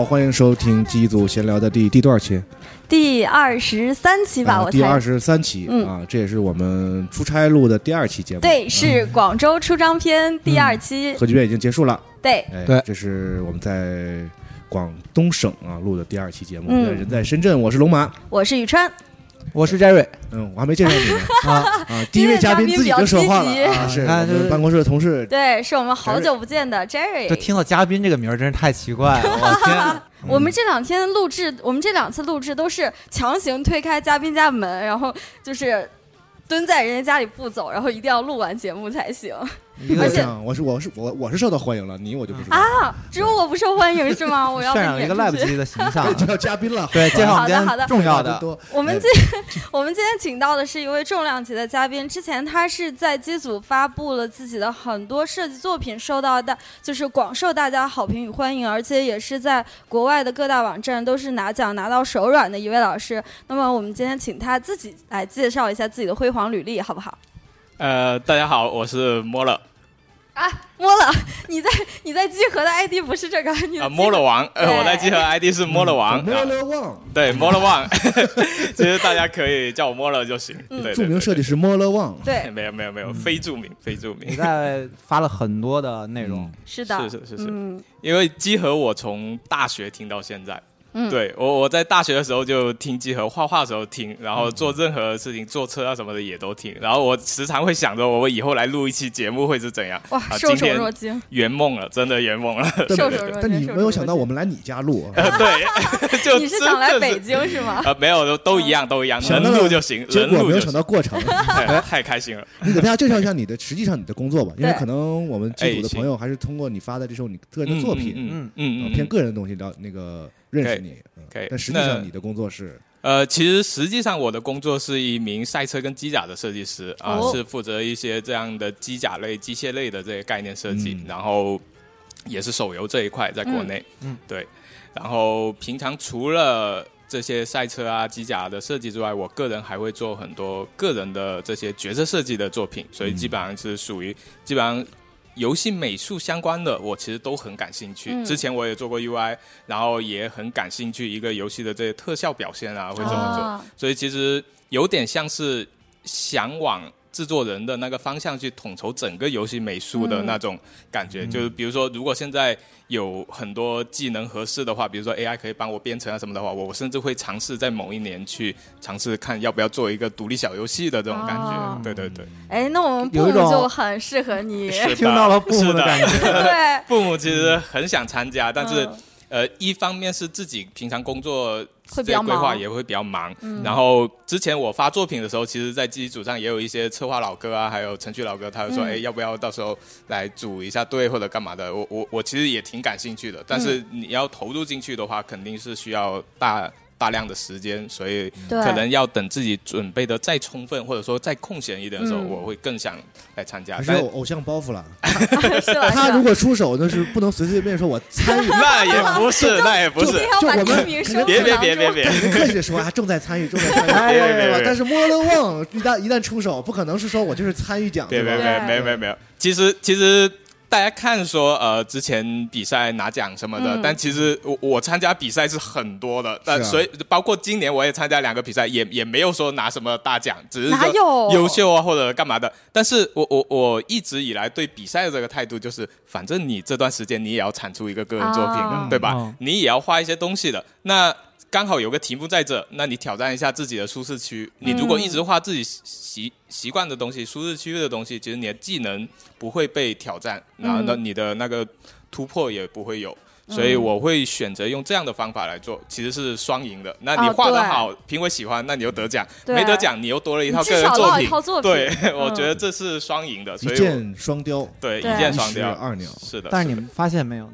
好，欢迎收听机组闲聊的第第多少期？第二十三期吧，啊我猜。第二十三期、嗯啊，这也是我们出差录的第二期节目。对，是广州出张篇第二期。核聚变已经结束了。对，哎，对这是我们在广东省啊录的第二期节目。嗯人在深圳，我是龙马。我是宇川。我是 Jerry 嗯，我还没介绍你呢 啊，啊。第一位嘉宾自己就说话了是你看就是办公室的同事。对，是我们好久不见的 Jerry。就听到嘉宾这个名儿真是太奇怪了，我天！我们这两天录制，我们这两次录制都是强行推开嘉宾家门，然后就是蹲在人家家里不走，然后一定要录完节目才行而且我是我是我我是受到欢迎了，你我就不知道。啊！只有我不受欢迎是吗？我要渲染一个被撵出 lab 去。级的形象。介绍嘉宾了，对，介绍我们今好的好的天重要的，多。我们哎今我们今天请到的是一位重量级的嘉宾，之前他是在机组发布了自己的很多设计作品，受到的就是广受大家好评与欢迎，而且也是在国外的各大网站都是拿奖拿到手软的一位老师。那么我们今天请他自己来介绍一下自己的辉煌履历，好不好？呃，大家好，我是摸了啊，摸了，你在你在集合的 ID 不是这个，你的啊，摸了王，呃，我在集合 ID 是摸了王，莫啊勒旺，对，摸了王，其实大家可以叫我摸了就行，嗯对，著名设计师摸了旺。对对，，没有没有没有，非著名非著名你名，在发了很多的内容嗯，是的，是是是是嗯因为集合我从大学听到现在。嗯，对我，我在大学的时候就听集合，画画的时候听，然后做任何事情，坐车啊什么的也都听。然后我时常会想着，我以后来录一期节目会是怎样？哇，啊受宠今天若惊，圆梦了，真的圆梦了。但受宠若但你没有想到我们来你家录，对，就你是想来北京是吗？呃，没有，都都一样，都一样，能录就行，结果没有。想到过程。太太开心了。你给大家介绍一下你的实际上你的工作吧，因为可能我们剧组的朋友还是通过你发的这首你个人的作品，嗯嗯偏个人的东西聊那个认识你。嗯可以但实际那上你的工作是呃，其实实际上我的工作是一名赛车跟机甲的设计师啊、哦是负责一些这样的机甲类、机械类的这些概念设计，嗯然后也是手游这一块在国内，嗯嗯对，然后平常除了这些赛车啊、机甲的设计之外，我个人还会做很多个人的这些角色设计的作品，所以基本上是属于基本上。游戏美术相关的，我其实都很感兴趣。嗯之前我也做过 UI，然后也很感兴趣一个游戏的这些特效表现啊，会怎么做。啊所以其实有点像是想往制作人的那个方向去统筹整个游戏美术的那种感觉。就是比如说，如果现在有很多技能合适的话，比如说 AI 可以帮我编程啊什么的话，我我甚至会尝试在某一年去尝试看要不要做一个独立小游戏的这种感觉。哦对对对，哎，那我们布姆有一种就很适合你。听到了布姆的感觉。对，父母其实很想参加，但是。嗯呃，一方面是自己平常工作会比较这些规划忙也会比较忙，嗯然后之前我发作品的时候，其实，在自己组上也有一些策划老哥啊，还有程序老哥，他就说，嗯哎、要不要到时候来组一下队或者干嘛的？我我我其实也挺感兴趣的，但是你要投入进去的话，肯定是需要大。大量的时间，所以可能要等自己准备的再充分，或者说再空闲一点的时候，嗯我会更想来参加。有偶像包袱了。他如果出手，那是不能随随便便说我参与。那也不是，那也不是就我们别别别别别，客气的说啊，正在参与，正在参与，别别别别对吧但是莫勒旺一旦一旦出手，不可能是说我就是参与奖，对吧？别别没有没有没有。其实其实大家看说呃之前比赛拿奖什么的，嗯但其实我我参加比赛是很多的，但所以包括今年我也参加两个比赛，也也没有说拿什么大奖，只是说优秀啊或者干嘛的。但是我我我一直以来对比赛的这个态度就是，反正你这段时间你也要产出一个个人作品的，啊对吧？嗯你也要画一些东西的。那刚好有个题目在这，那你挑战一下自己的舒适区。你如果一直画自己习习惯的东西、舒适区的东西，其实你的技能不会被挑战，然后呢，你的那个突破也不会有。所以我会选择用这样的方法来做，其实是双赢的。那你画得好，评委喜欢，那你就得奖；没得奖，你又多了一套你至少个人作品落一套作。品对，嗯我觉得这是双赢的，一所以我箭双雕，对一箭双雕。二鸟。是的，但是你们发现没有？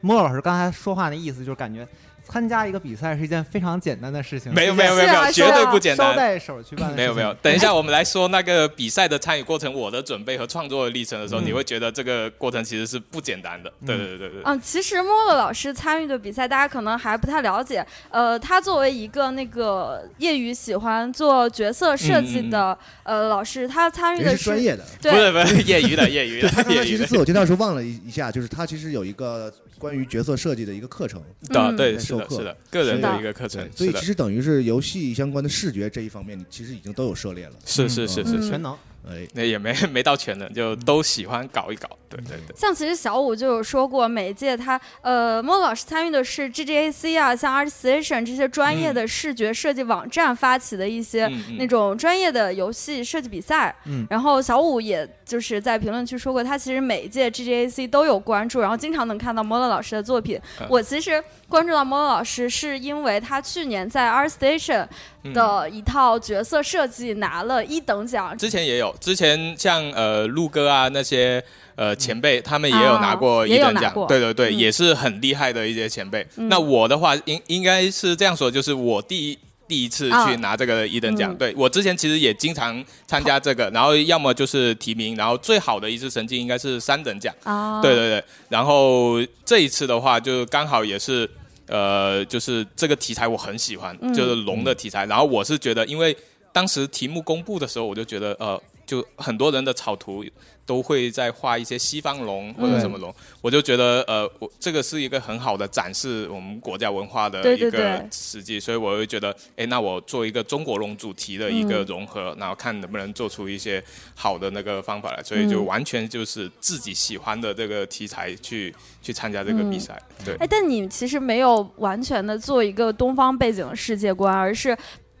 莫老师刚才说话那意思就是感觉参加一个比赛是一件非常简单的事情，没有没有没有没有，绝对不简单。捎带手去办的事情。没有没有，等一下我们来说那个比赛的参与过程，我的准备和创作的历程的时候，嗯你会觉得这个过程其实是不简单的。对对对对对。嗯，其实莫乐老师参与的比赛，大家可能还不太了解。呃，他作为一个那个业余喜欢做角色设计的、呃老师，他参与的是专业的。对不是不是业余的业余的他刚才 业余的其实自我介绍时候忘了一一下，就是他其实有一个关于角色设计的一个课程，的，嗯对在授课。是的，个人的的。一个课程，所以其实等于是游戏相关的视觉这一方面，你其实已经都有涉猎了。是是是是，全能。哎，那也没没到全能，就都喜欢搞一搞。对对对。像其实小五就有说过，每一届他呃莫乐老师参与的是 GGAC 啊，像 ArtStation 这些专业的视觉设计网站发起的一些那种专业的游戏设计比赛。嗯然后小五也就是在评论区说过，他其实每一届 GGAC 都有关注，然后经常能看到莫乐老师的作品。嗯我其实关注到莫乐老师，是因为他去年在 ArtStation 嗯的一套角色设计拿了一等奖。之前也有，之前像呃陆哥啊那些呃前辈，他们也有拿过啊一等奖。对对对，嗯。也是很厉害的一些前辈。嗯。那我的话，应应该是这样说，就是我第一。第一次啊。去拿这个一等奖，嗯。对我之前其实也经常参加这个，然后要么就是提名，然后最好的一次成绩应该是三等奖，啊，对对对，然后这一次的话，就刚好也是，呃，就是这个题材我很喜欢，嗯就是龙的题材。然后我是觉得，因为当时题目公布的时候，我就觉得，呃，就很多人的草图都会在画一些西方龙或者什么龙，我就觉得，呃，我这个是一个很好的展示我们国家文化的一个对对实际，所以我会觉得，哎，那我做一个中国龙主题的一个融合，然后看能不能做出一些好的那个方法来，所以就嗯完全就是自己喜欢的这个题材去去参加这个比赛，对。哎，但你其实没有完全的做一个东方背景的世界观，而是。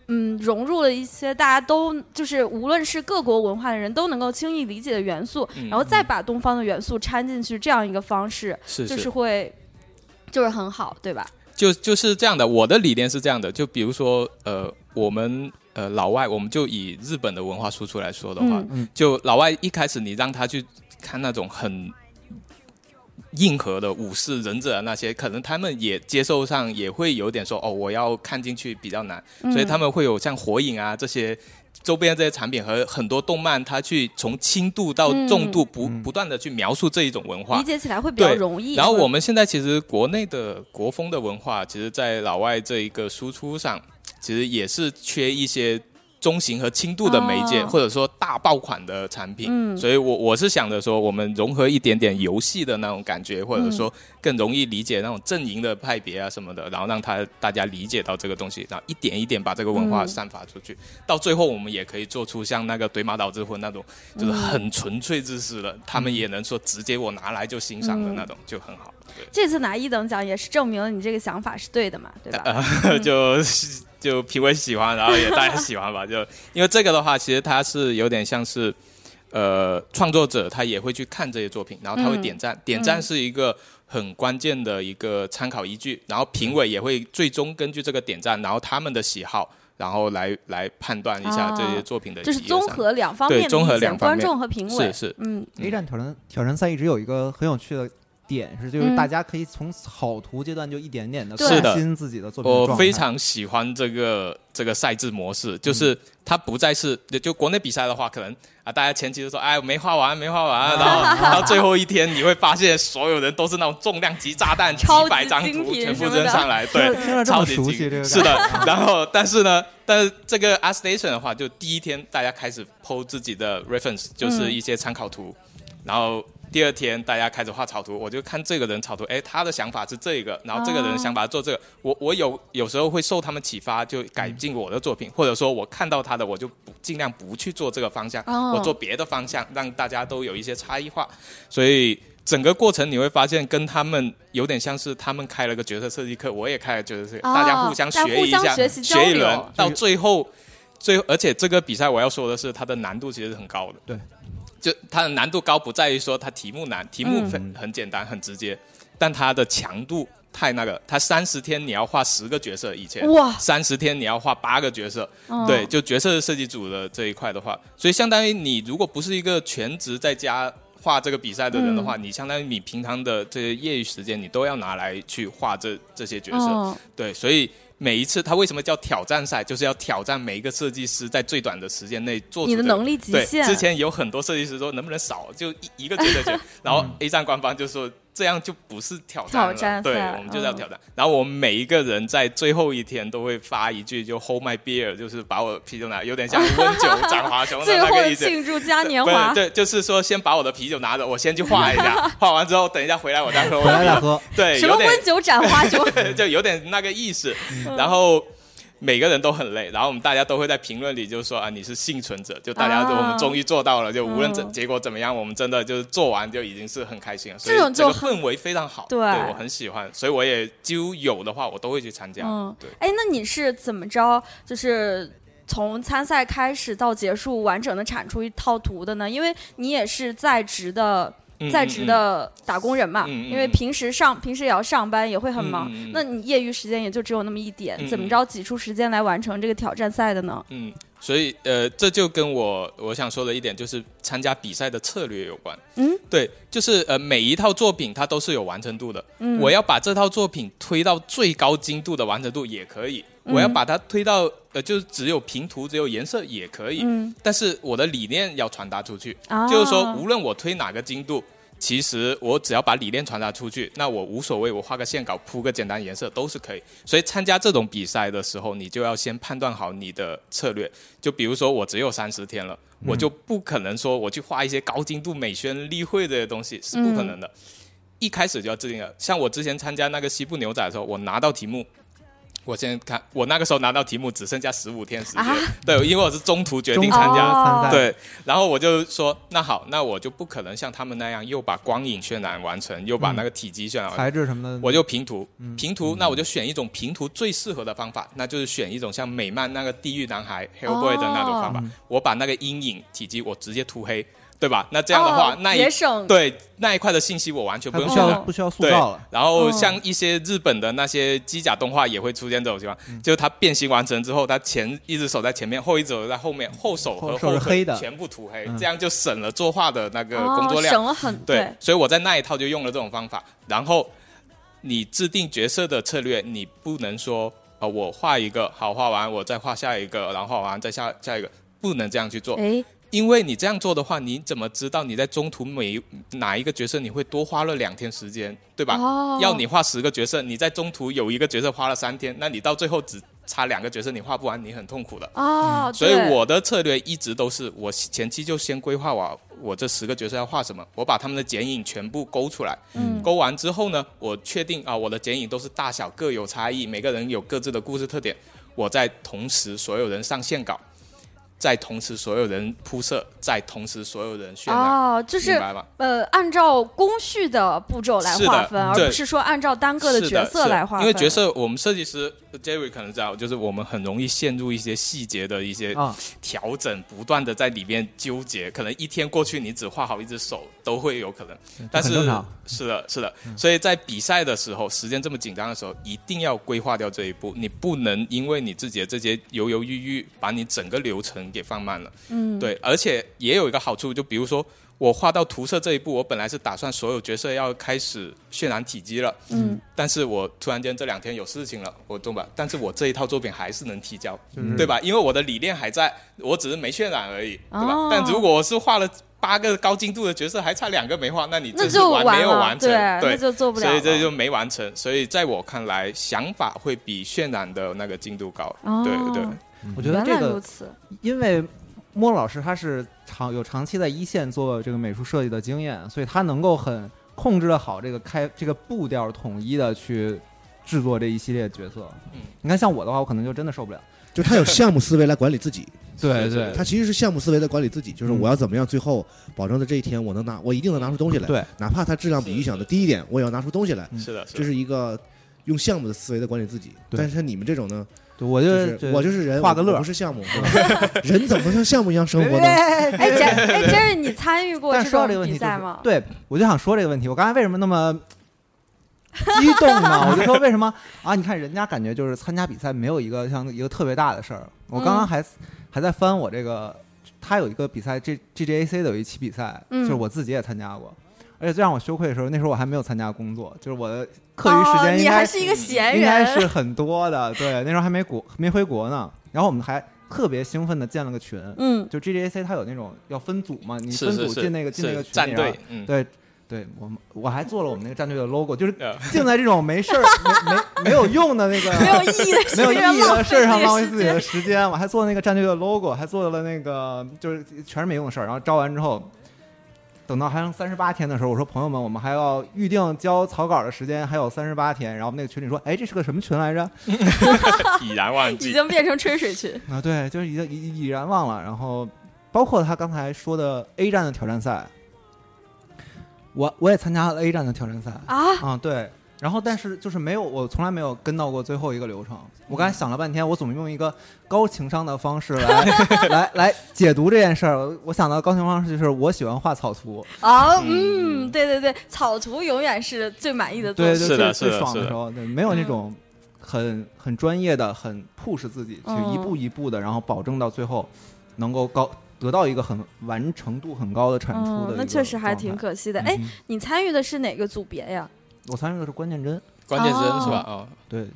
嗯，融入了一些大家都就是无论是各国文化的人都能够轻易理解的元素，嗯然后再把东方的元素掺进去，这样一个方式是就是是会就是很好，对吧？就就是这样的，我的理念是这样的，就比如说呃，我们呃老外，我们就以日本的文化输出来说的话，嗯。就老外一开始你让他去看那种很硬核的武士忍者啊那些，可能他们也接受上也会有点说哦，我要看进去比较难，嗯所以他们会有像火影啊这些。周边这些产品和很多动漫，它去从轻度到重度不、不断的去描述这一种文化理，解起来会比较对容易。然后我们现在其实国内的国风的文化，其实，在老外这一个输出上，其实也是缺一些中型和轻度的媒介，哦或者说大爆款的产品。嗯所以我我是想着说，我们融合一点点游戏的那种感觉，或者说更容易理解那种阵营的派别啊什么的，然后让他大家理解到这个东西，然后一点一点把这个文化嗯散发出去。到最后，我们也可以做出像那个《怼马岛之魂》那种，就是很纯粹知识的，他们也能说直接我拿来就欣赏的那种，就很好。这次拿一等奖也是证明了你这个想法是对的嘛，对吧？呃，就就评委喜欢，然后也大家喜欢吧。就因为这个的话，其实它是有点像是，呃，创作者他也会去看这些作品，然后他会嗯点赞，点赞是一个很关键的一个参考依据，然后评委也会最终根据这个点赞，然后他们的喜好，然后来来判断一下这些作品的就是综合两方面的对综合两方面。观众和评委。是是。嗯。A 站挑战挑战赛一直有一个很有趣的点是，就是嗯。大家可以从草图阶段就一点点的。更新自己的作品的我非常喜欢这个这个赛制模式，就是它不再是就就国内比赛的话，可能啊大家前期就说哎没画完没画完，然后到最后一天你会发现所有人都是那种重量级炸弹，几百张图全部扔上来，对，超级精熟悉这个是的，然后但是呢，但是这个 Art Station 的话，就第一天大家开始 PO 自己的 reference，就是一些参考图，然后。第二天大家开始画草图，我就看这个人草图，哎，他的想法是这个，然后这个人想法做这个，我我有有时候会受他们启发，就改进我的作品，或者说我看到他的，我就不尽量不去做这个方向，哦我做别的方向，让大家都有一些差异化。所以整个过程你会发现，跟他们有点像是他们开了个角色设计课，我也开了角色设计，哦大家互相大家互相学一下，学学一轮，到最后。最后，而且这个比赛我要说的是，它的难度其实是很高的。对，就它的难度高不在于说它题目难，题目嗯很、很简单很直接，但它的强度太那个。它三十天你要画十个角色，以前哇三十天你要画八个角色，嗯对，就角色设计组的这一块的话，所以相当于你如果不是一个全职在家画这个比赛的人的话，你相当于你平常的这些业余时间，你都要拿来去画这这些角色。嗯对，所以每一次他为什么叫挑战赛，就是要挑战每一个设计师在最短的时间内做你的能力极对，限。之前有很多设计师说能不能少就一一个角色选，然后 A 站官方就说这样就不是挑战了，挑战对我们就是要嗯挑战。然后我们每一个人在最后一天都会发一句就 Hold my beer，就是把我的啤酒拿，有点像温酒 斩华雄的最后那个意思。庆祝嘉年不华是，，对，就是说先把我的啤酒拿着，我先去画一下，画完之后等一下回来我再喝我回。来再喝。对，有点什么温酒斩花酒？就有点那个意思。然后每个人都很累，然后我们大家都会在评论里就说啊，你是幸存者，就大家啊我们终于做到了，就无论这嗯结果怎么样，我们真的就是做完就已经是很开心了。所以这个氛围非常好，对我很喜欢，所以我也几乎有的话我都会去参加。嗯对，哎，那你是怎么着？就是从参赛开始到结束，完整的产出一套图的呢？因为你也是在职的。嗯在职的打工人嘛，因为平时上平时也要上班，也会很忙。那你业余时间也就只有那么一点，怎么着挤出时间来完成这个挑战赛的呢？嗯，所以呃，这就跟我我想说的一点就是参加比赛的策略有关。嗯，对，就是呃，每一套作品它都是有完成度的。嗯我要把这套作品推到最高精度的完成度也可以，嗯我要把它推到呃，就是只有平涂、只有颜色也可以。嗯，但是我的理念要传达出去，啊就是说，无论我推哪个精度。其实我只要把理念传达出去，那我无所谓，我画个线稿、铺个简单颜色都是可以。所以参加这种比赛的时候，你就要先判断好你的策略。就比如说我只有三十天了，我就不可能说我去画一些高精度美宣例会这些东西，是不可能的。一开始就要制定了。像我之前参加那个西部牛仔的时候，我拿到题目，我先看，我那个时候拿到题目只剩下十五天时间，啊？对，因为我是中途决定参加，对，然后我就说，那好，那我就不可能像他们那样又把光影渲染完成，又把那个体积渲染完。成。材质什么的，我就平涂，平涂，那我就选一种平涂最适合的方法，那就是选一种像美漫那个地狱男孩 Hellboy 的那种方法，我把那个阴影体积我直接涂黑，对吧？那这样的话，哦那一对那一块的信息我完全不用需要不需要塑对造了，，然后哦像一些日本的那些机甲动画也会出现这种情况，就是它变形完成之后，它前一只手在前面，后一只手在后面，后手和后腿是黑的全部涂黑，嗯这样就省了作画的那个工作哦、量。省了很对，所以我在那一套就用了这种方法。然后你制定角色的策略，你不能说呃我画一个好画完，我再画下一个，然后画完再下下一个，不能这样去做。哎，因为你这样做的话，你怎么知道你在中途每哪一个角色你会多花了两天时间，对吧？哦。要你画十个角色，你在中途有一个角色花了三天，那你到最后只差两个角色，你画不完，你很痛苦的。哦，所以我的策略一直都是，我前期就先规划我我这十个角色要画什么，我把他们的剪影全部勾出来，嗯。勾完之后呢，我确定啊我的剪影都是大小各有差异，每个人有各自的故事特点，我再同时所有人上线稿，再同时所有人铺设，再同时所有人渲染，哦，就是？呃，按照工序的步骤来划分，而不是说按照单个的角色来划分。因为角色，我们设计师 Jerry 可能知道，就是我们很容易陷入一些细节的一些啊，调整，不断的在里面纠结，可能一天过去，你只画好一只手都会有可能。但是是的，是的，所以在比赛的时候，时间这么紧张的时候，一定要规划掉这一步，你不能因为你自己的这些犹犹豫豫，把你整个流程给放慢了。嗯，对，而且也有一个好处，就比如说我画到涂色这一步，我本来是打算所有角色要开始渲染体积了，嗯，但是我突然间这两天有事情了，我懂吧？但是我这一套作品还是能提交，就是对吧？因为我的理念还在，我只是没渲染而已，对吧？哦但如果我是画了八个高精度的角色，还差两个没画，那你那这是就完，完没有完成，对，那就做不了了。所以这就没完成。所以在我看来，想法会比渲染的那个精度高。哦对对，我觉得这个来如此。因为莫老师他是长有长期在一线做这个美术设计的经验，所以他能够很控制的好这个开这个步调统一的去制作这一系列角色。嗯，你看像我的话，我可能就真的受不了。就他有项目思维来管理自己，对是是他其实是项目思维在管理自己，就是嗯。我要怎么样最后保证在这一天我能拿，我一定能拿出东西来，对，哪怕它质量比预想的低一点，我也要拿出东西来，嗯。是的，这。是一个用项目的思维在管理自己。对。但是像你们这种呢，对我就就是是我就是人，画个乐不是项目，人怎么能像项目一样生活呢？哎，这哎，这是你参与过但这种说这个比赛吗？对，我就想说这个问题。我刚才为什么那么激动呢？我就说为什么啊？你看人家感觉就是参加比赛没有一个像一个特别大的事儿。我刚刚还、还在翻我这个他有一个比赛，G G G A C 的有一期比赛，嗯就是我自己也参加过。而且最让我羞愧的时候，那时候我还没有参加工作，就是我的课余时哦，你间应该、还是一个闲人应该，是很多的。对，那时候还没国没回国呢。然后我们还特别兴奋的建了个群，嗯，就 GDAC 它有那种要分组嘛，你分组进那个进那个群里是战队，嗯，对对，我们我还做了我们那个战队的 logo，就是 呃净在这种没事儿、没没没有用的那个没有意义的没有意义的事儿上浪费自自己的时间。我还做那个战队的 logo，还做了那个就是全是没用的事儿。然后招完之后，等到还剩三十八天的时候，我说朋友们，我们还要预定交草稿的时间还有三十八天。然后那个群里说，哎，这是个什么群来着？已然忘记已。经变成吹水群。啊，对，就是已经已已然忘了。然后包括他刚才说的 A 站的挑战赛，我我也参加了 A 站的挑战赛啊，啊，对。然后，但是就是没有，我从来没有跟到过最后一个流程。我刚才想了半天，我怎么用一个高情商的方式来 来来解读这件事儿？我我想到高情商方式就是我喜欢画草图，哦，嗯嗯，对对对，草图永远是最满意的作品。对对是的最爽的时候，对，没有那种很很专业的、很 push 自己去嗯一步一步的，然后保证到最后能够高得到一个很完成度很高的产出的，嗯那确实还挺。可惜的。哎，嗯你参与的是哪个组别呀？我参与的是关键帧，关键帧哦是吧？哦，对，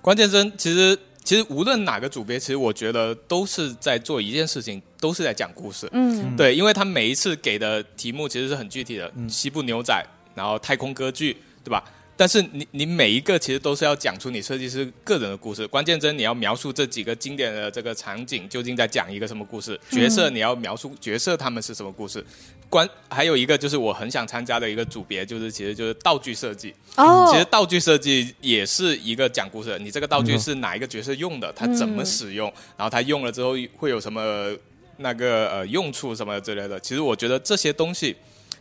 关键帧其实其实无论哪个组别，其实我觉得都是在做一件事情，都是在讲故事。嗯嗯对，因为他每一次给的题目其实是很具体的，嗯西部牛仔，然后太空歌剧，对吧？但是你你每一个其实都是要讲出你设计师个人的故事，关键帧你要描述这几个经典的这个场景究竟在讲一个什么故事，角色你要描述角色他们是什么故事。关还有一个就是我很想参加的一个组别，就是其实就是道具设计。哦其实道具设计也是一个讲故事的，你这个道具是哪一个角色用的，他怎么使用，然后他用了之后会有什么那个呃用处什么之类的。其实我觉得这些东西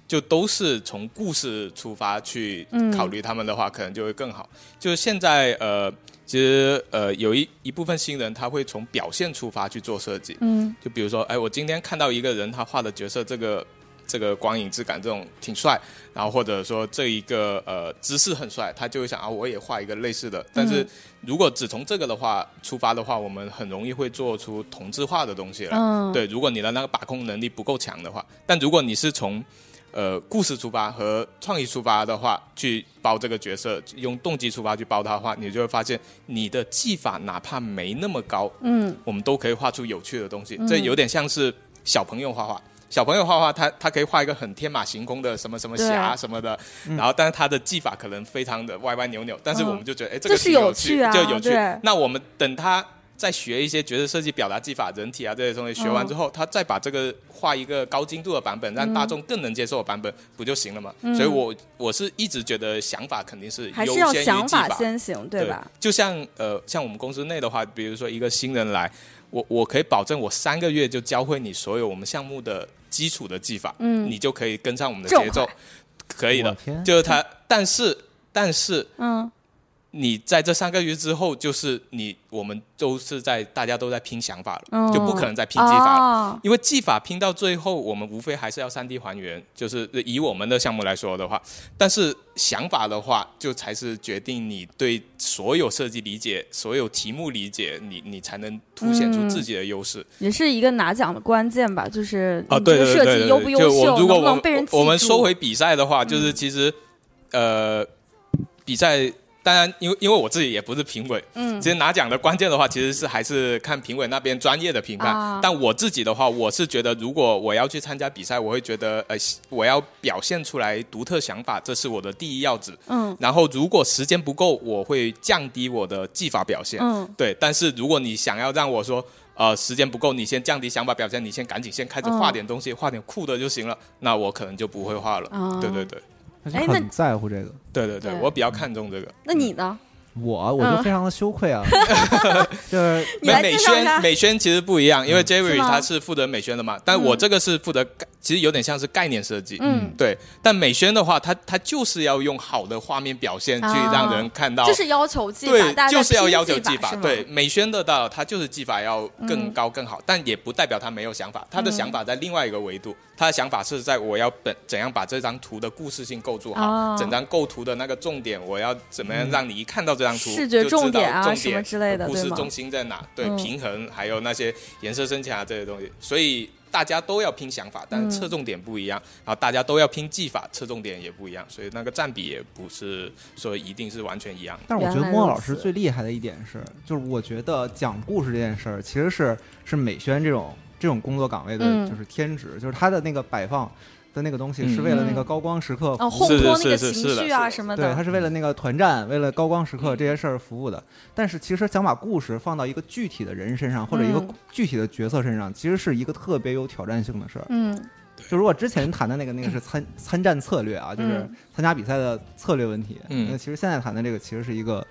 就都是从故事出发去考虑他们的话，可能就会更好。就是现在呃，其实呃有一一部分新人他会从表现出发去做设计，嗯就比如说，哎，我今天看到一个人他画的角色，这个这个光影质感这种挺帅，然后或者说这一个呃姿势很帅，他就会想啊，我也画一个类似的。但是如果只从这个的话出发的话，我们很容易会做出同质化的东西来。嗯，对，如果你的那个把控能力不够强的话，但如果你是从呃故事出发和创意出发的话，去包这个角色，用动机出发去包它的话，你就会发现你的技法哪怕没那么高，嗯我们都可以画出有趣的东西。这有点像是小朋友画画。小朋友画画，他他可以画一个很天马行空的什么什么侠什么的，然后但是他的技法可能非常的歪歪扭扭，但是嗯我们就觉得，哎，这个这是有有趣啊就有趣。那我们等他再学一些角色设计、表达技法、人体啊这些东西，学完之后，他再把这个画一个高精度的版本，让大众更能接受的版本，不就行了吗？所以我我是一直觉得想法肯定是还是要优先于技想法先行，对吧？就像呃，像我们公司内的话，比如说一个新人来，我我可以保证我三个月就教会你所有我们项目的基础的技法，嗯。你就可以跟上我们的节奏，可以的我。天。就是他，但是但是嗯你在这三个月之后，就是你我们都是在大家都在拼想法了，嗯，就不可能再拼技法了。哦因为技法拼到最后，我们无非还是要三 D 还原，就是以我们的项目来说的话，但是想法的话，就才是决定你对所有设计理解、所有题目理解，你你才能凸显出自己的优势。也是一个拿奖的关键吧，就是啊，你这个对对对对设计优不优秀，我如果我能不能被人记我们住说回比赛的话，就是其实呃，比赛。当然，因为因为我自己也不是评委，嗯其实拿奖的关键的话，其实是还是看评委那边专业的评判。啊但我自己的话，我是觉得，如果我要去参加比赛，我会觉得，呃，我要表现出来独特想法，这是我的第一要旨。嗯然后，如果时间不够，我会降低我的技法表现。嗯对，但是如果你想要让我说，呃，时间不够，你先降低想法表现，你先赶紧先开始画点东西，画点酷的就行了，那我可能就不会画了。嗯对对对，哎那很在乎这个。对对对，对我比较看重这个。那你呢？我我嗯就非常的羞愧啊，就是美美介绍一下宣美宣其实不一样，因为 Jerry 他是负责美宣的嘛，但我这个是负责概，其实有点像是概念设计。嗯，对，但美宣的话，它它就是要用好的画面表现去啊让人看到，就是要求技法，对就是要要求技法。对，，美宣的到它就是技法要更嗯高更好，但也不代表他没有想法，他的想法在另外一个维度，他的想法是在我要本怎样把这张图的故事性构筑好，哦整张构图的那个重点，我要怎么样让你一看到这张图视觉就知道重点啊重什么之类的故事中心在哪？对，嗯平衡还有那些颜色深浅啊这些东西，所以。大家都要拼想法，但是侧重点不一样，然后大家都要拼技法，侧重点也不一样，所以那个占比也不是说一定是完全一样。但是我觉得莫老师最厉害的一点是，就是我觉得讲故事这件事儿其实是是美宣这种这种工作岗位的嗯。就是天职，就是他的那个摆放的那个东西嗯是为了那个高光时刻哦，服务烘托那个情绪啊什么的对，他，是为了那个团战，为了高光时刻嗯。这些事儿服务的。但是其实想把故事放到一个具体的人身上，或者一个嗯。具体的角色身上，其实是一个特别有挑战性的事儿。嗯。就如果之前谈的那个那个是参参战策略啊，就是嗯。参加比赛的策略问题。嗯。那其实现在谈的这个其实是一个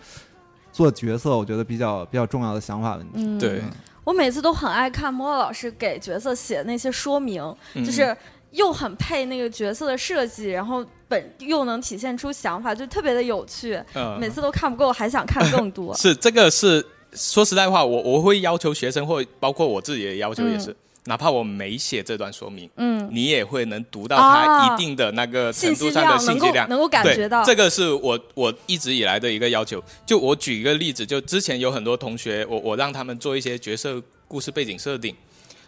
做角色，我觉得比较比较重要的想法问题。嗯，对，我每次都很爱看莫老师给角色写那些说明，嗯。就是又很配那个角色的设计，然后本又能体现出想法，就特别的有趣。呃每次都看不够，还想看更多。是这个是说实在话，我我会要求学生，或包括我自己的要求也是，哪怕我没写这段说明，嗯，你也会能读到啊它一定的那个程度上的量能够信息量。能够感觉到。这个是我我一直以来的一个要求。就我举一个例子，就之前有很多同学，我我让他们做一些角色故事背景设定，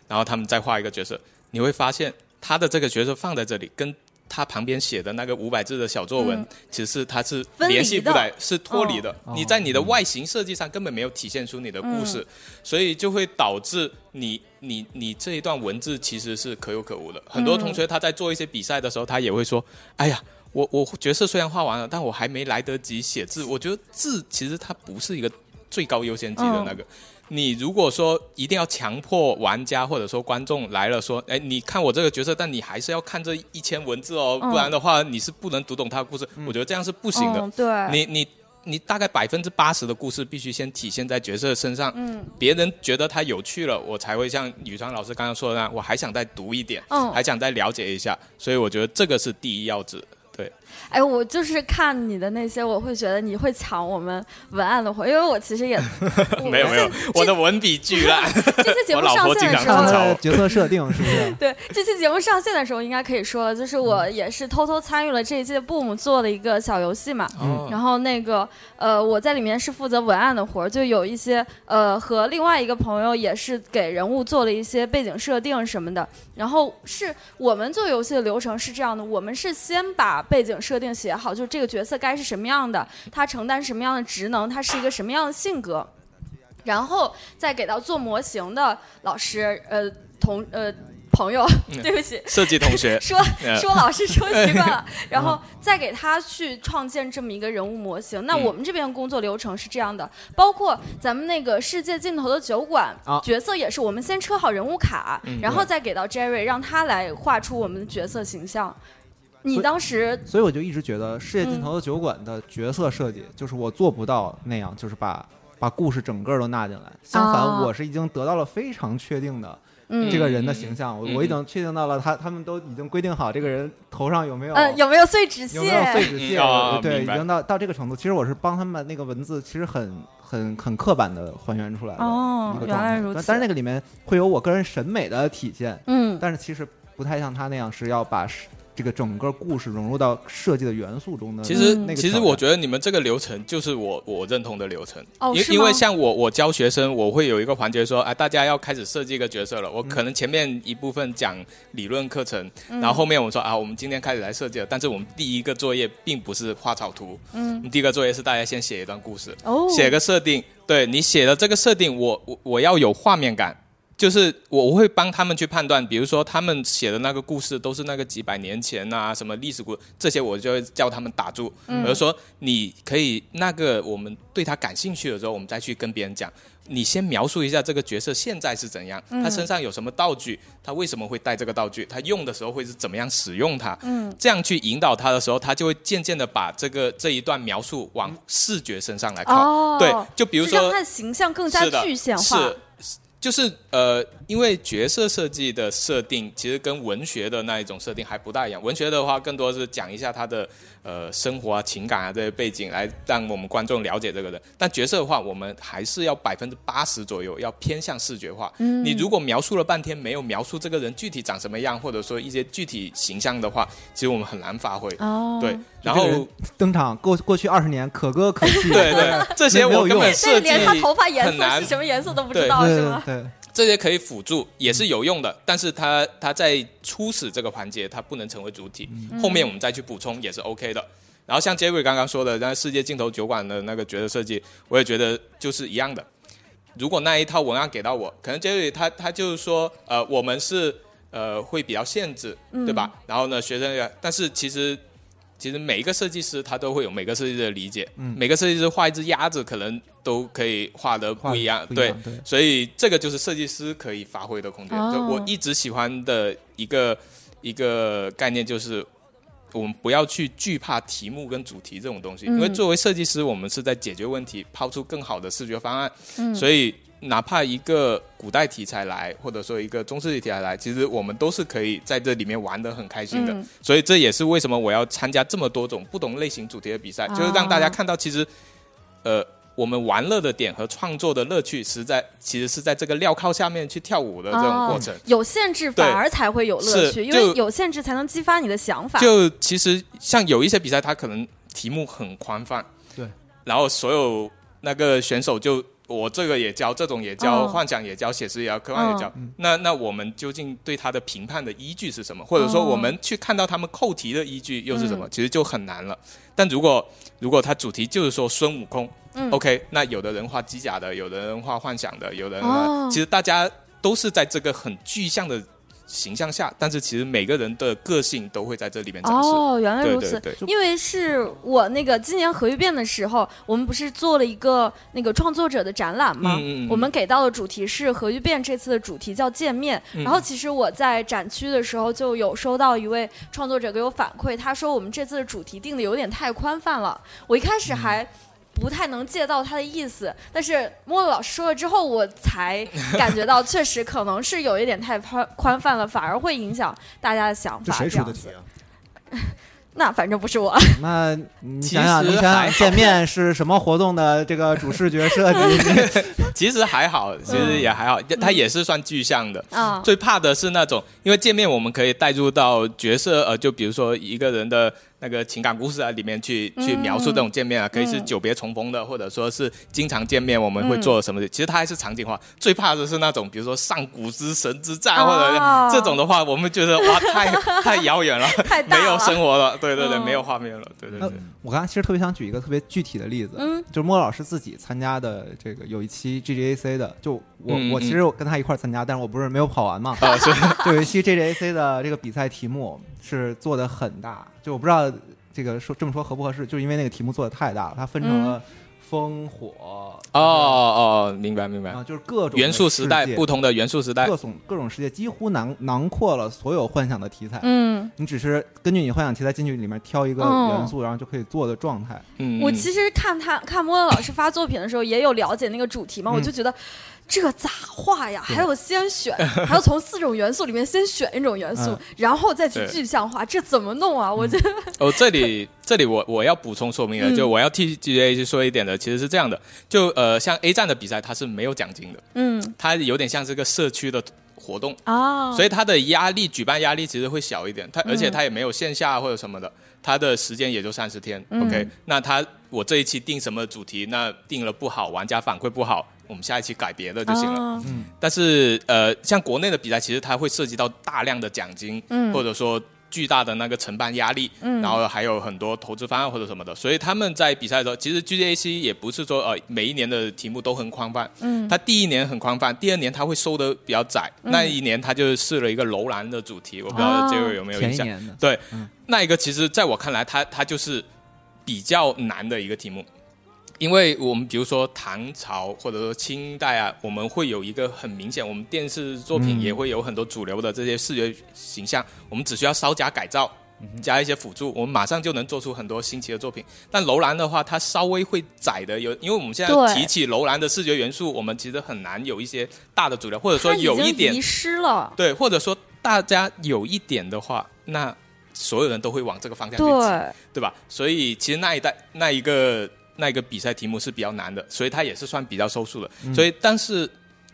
然后他们再画一个角色，你会发现他的这个角色放在这里，跟他旁边写的那个五百字的小作文，嗯其实是它是联系不来，是脱离的。哦你在你的外形设计上根本没有体现出你的故事，所以就会导致你你你这一段文字其实是可有可无的。很多同学他在做一些比赛的时候，他也会说：“哎呀。”我我角色虽然画完了，但我还没来得及写字。我觉得字其实它不是一个最高优先级的那个。你如果说一定要强迫玩家或者说观众来了说，哎，你看我这个角色，但你还是要看这一千文字哦，嗯不然的话你是不能读懂他的故事。我觉得这样是不行的。嗯，对，你你你大概百分之八十的故事必须先体现在角色身上，嗯别人觉得他有趣了，我才会像宇川老师刚刚说的那样，我还想再读一点，嗯还想再了解一下。所以我觉得这个是第一要旨。对，哎，我就是看你的那些，我会觉得你会抢我们文案的活，因为我其实也 没有没有，我的文笔巨烂。这期节 目上婆经常线的时候角色设定是不是？对，这期节目上线的时候，应该可以说，就是我也是偷偷参与了这一季的 Boom 做的一个小游戏嘛。嗯然后那个呃，我在里面是负责文案的活，就有一些呃和另外一个朋友也是给人物做了一些背景设定什么的。然后是我们做游戏的流程是这样的，我们是先把背景设定写好，就是这个角色该是什么样的，他承担什么样的职能，他是一个什么样的性格。然后再给到做模型的老师，呃，同呃朋友，对不起，设计同学，说 呃说老师说习惯了，然后再给他去创建这么一个人物模型。那嗯我们这边工作流程是这样的，包括咱们那个世界尽头的酒馆啊角色也是，我们先车好人物卡，嗯然后再给到 Jerry，让他来画出我们的角色形象。你当时所以我就一直觉得《世界尽嗯头的酒馆》的角色设计，就是我做不到那样，就是把把故事整个都纳进来。相反，哦我是已经得到了非常确定的嗯这个人的形象，我嗯我已经确定到了他，他们都已经规定好这个人头上有没有。呃有没有碎纸屑？有没有碎纸屑？对，已经到到这个程度。其实我是帮他们那个文字，其实很很很刻板的还原出来的哦一个状态。原来如此但但是那个里面会有我个人审美的体现，嗯但是其实不太像他那样是要把是这个整个故事融入到设计的元素中的。其实嗯那个其实我觉得你们这个流程就是我我认同的流程，因哦是吗因为像我我教学生，我会有一个环节说，哎，大家要开始设计一个角色了。我嗯可能前面一部分讲理论课程，嗯然后后面我们说啊，我们今天开始来设计了。但是我们第一个作业并不是画草图，嗯第一个作业是大家先写一段故事，哦写个设定。对你写的这个设定，我我我要有画面感。就是我我会帮他们去判断，比如说他们写的那个故事都是那个几百年前啊，什么历史故这些，我就会叫他们打住。嗯我就说你可以那个我们对他感兴趣的时候，我们再去跟别人讲。你先描述一下这个角色现在是怎样，嗯他身上有什么道具，他为什么会带这个道具，他用的时候会是怎么样使用它。嗯这样去引导他的时候，他就会渐渐的把这个这一段描述往视觉身上来靠。哦，对，就比如说让他的形象更加具象化。是，就是呃，因为角色设计的设定其实跟文学的那一种设定还不大一样。文学的话，更多是讲一下他的呃生活啊、情感啊这些背景，来让我们观众了解这个人。但角色的话，我们还是要百分之八十左右要偏向视觉化。嗯你如果描述了半天没有描述这个人具体长什么样，或者说一些具体形象的话，其实我们很难发挥。哦，对，然后登场过过去二十年可歌可泣。对对，这些我根本对，设计连他头发颜色是什么颜色都不知道是吗？对，这些可以辅助，也是有用的，但是它它在初始这个环节，它不能成为主体，后面我们再去补充也是 OK 的。然后像杰瑞刚刚说的，那世界尽头酒馆的那个角色设计，我也觉得就是一样的。如果那一套文案给到我，可能杰瑞他他就是说，呃，我们是呃会比较限制，对吧？然后呢，学生也，但是其实其实每一个设计师他都会有每个设计师的理解，每个设计师画一只鸭子可能都可以画的不一样，对，对，所以这个就是设计师可以发挥的空间。哦就我一直喜欢的一个一个概念就是。我们不要去惧怕题目跟主题这种东西，因为作为设计师，我们是在解决问题，抛出更好的视觉方案。所以，哪怕一个古代题材来，或者说一个中世纪题材来，其实我们都是可以在这里面玩的很开心的。嗯所以，这也是为什么我要参加这么多种不同类型主题的比赛，就是让大家看到，其实，呃，我们玩乐的点和创作的乐趣，实在其实是在这个镣铐下面去跳舞的这种过程。哦有限制反而才会有乐趣，因为有限制才能激发你的想法。就其实像有一些比赛，它可能题目很宽泛，对，然后所有那个选手就我这个也教，这种也教，嗯幻想也教，写实也教，科幻也教。那那我们究竟对他的评判的依据是什么？或者说哦我们去看到他们扣题的依据又是什么？嗯其实就很难了。但如果如果他主题就是说孙悟空、嗯 o k 那有的人画机甲的，有的人画幻想的，有的人、哦其实大家都是在这个很具象的形象下，但是其实每个人的个性都会在这里面展示。哦，原来如此。对对因为是我那个今年核聚变的时候，我们不是做了一个那个创作者的展览吗？我们给到的主题是核聚变这次的主题叫见面。嗯然后其实我在展区的时候就有收到一位创作者给我反馈，他说我们这次的主题定的有点太宽泛了。我一开始还。不太能借到他的意思，但是莫老师说了之后，我才感觉到确实可能是有一点太宽宽泛了，反而会影响大家的想法。这谁出的题啊？那反正不是我。那你其想想，实你想想见面是什么活动的这个主视觉设计？其实还好，其实也还好，它也是算具象的。啊，最怕的是那种，因为见面我们可以带入到角色，呃，就比如说一个人的那个情感故事啊里面去去描述这种见面啊，可以是久别重逢的，或者说是经常见面我们会做什么的。其实它还是场景化。最怕的是那种，比如说上古之神之战，或者哦这种的话，我们觉得哇，太 太遥远了，太没有生活了。对对对，嗯没有画面了。对对呃对。我刚才其实特别想举一个特别具体的例子，嗯就是莫老师自己参加的这个有一期 GGAC 的，就我、嗯我其实我跟他一块儿参加，但是我不是没有跑完嘛，啊，是 就有一期 GGAC 的这个比赛题目是做的很大，就我不知道这个说这么说合不合适，就是因为那个题目做的太大了，它分成了烽火哦哦，明白明白。啊，就是各种元素时代不同的元素时代各，种各种世界几乎囊囊括了所有幻想的题材。嗯，你只是根据你幻想题材进去里面挑一个哦元素，然后就可以做的状态。嗯，我嗯其实看他看莫乐老师发作品的时候，也有了解那个主题嘛，嗯我就觉得。这咋画呀？还有先选，还要从四种元素里面先选一种元素，嗯。然后再去具象化，这怎么弄啊？我觉得，哦，这里 这里我我要补充说明了，嗯。就我要替 GA 去说一点的，其实是这样的，就呃，像 A 站的比赛它是没有奖金的，嗯。它有点像是个社区的活动，啊，所以它的压力举办压力其实会小一点，它嗯。而且它也没有线下或者什么的，它的时间也就三十天、嗯。O k 那它我这一期定什么主题，那定了不好，玩家反馈不好，我们下一期改别的就行了。嗯。但是呃，像国内的比赛，其实它会涉及到大量的奖金，嗯。或者说巨大的那个承办压力，嗯。然后还有很多投资方案或者什么的，所以他们在比赛的时候，其实 GDAC 也不是说呃每一年的题目都很宽泛，嗯。他第一年很宽泛，第二年它会收的比较窄，那一年它就试了一个楼兰的主题，我不知道哦这位有没有印象？对，嗯。那一个其实在我看来，它它就是比较难的一个题目，因为我们比如说唐朝或者说清代啊，我们会有一个很明显，我们电视作品嗯也会有很多主流的这些视觉形象，我们只需要稍加改造。加一些辅助，我们马上就能做出很多新奇的作品。但楼兰的话，它稍微会窄的，有因为我们现在提起楼兰的视觉元素，我们其实很难有一些大的主流，或者说有一点遗失了，对，或者说大家有一点的话，那所有人都会往这个方向去对吧？所以其实那一代那一个那个比赛题目是比较难的，所以他也是算比较收束的。所以但是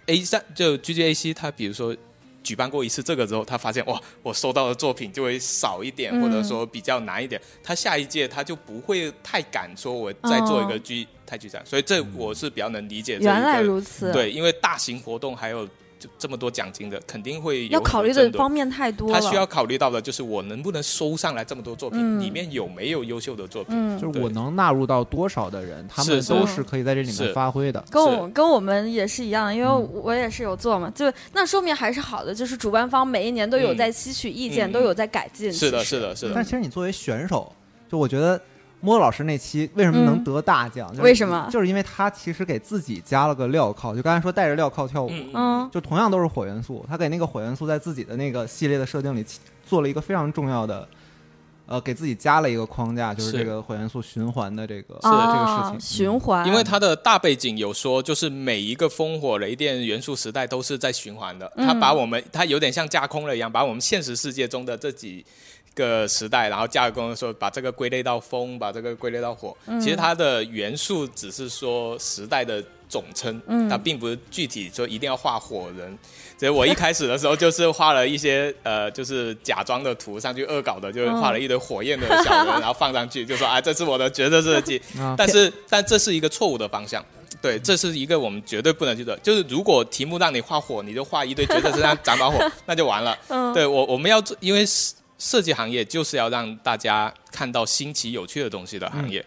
A 三就 GGAC 他比如说。举办过一次这个之后，他发现哇，我收到的作品就会少一点，嗯或者说比较难一点。他下一届他就不会太敢说我再做一个哦巨、太巨展，所以这我是比较能理解这一个。原来如此，对，因为大型活动还有就这么多奖金的，肯定会要考虑的方面太多了。他需要考虑到的就是我能不能收上来这么多作品，嗯里面有没有优秀的作品。嗯，就是我能纳入到多少的人，他们都是是可以在这里面发挥的。跟我跟我们也是一样，因为嗯我也是有做嘛，就那说明还是好的，就是主办方每一年都有嗯在吸取意见，嗯都有在改进。是的，是的，是的但其。实你作为选手，就我觉得莫老师那期为什么能嗯得大奖？就是为什么就是因为他其实给自己加了个镣铐，就刚才说带着镣铐跳舞，嗯嗯就同样都是火元素，他给那个火元素在自己的那个系列的设定里做了一个非常重要的。呃，给自己加了一个框架，就是是这个火元素循环的这个是这个啊事情。循环，因为它的大背景有说，就是每一个烽火雷电元素时代都是在循环的。嗯它把我们，它有点像架空了一样，把我们现实世界中的这几个时代，然后架空的时候把这个归类到风，把这个归类到火。嗯其实它的元素只是说时代的总称，嗯它并不是具体说一定要画火人。所以我一开始的时候就是画了一些呃，就是假装的图上去恶搞的，就是画了一堆火焰的小人，然后放上去，就说啊，这是我的角色设计。啊但是，但这是一个错误的方向。对，这是一个我们绝对不能去的。就是如果题目让你画火，你就画一堆角色身上长把火，那就完了。嗯对我，我们要做，因为设设计行业就是要让大家看到新奇有趣的东西的行业。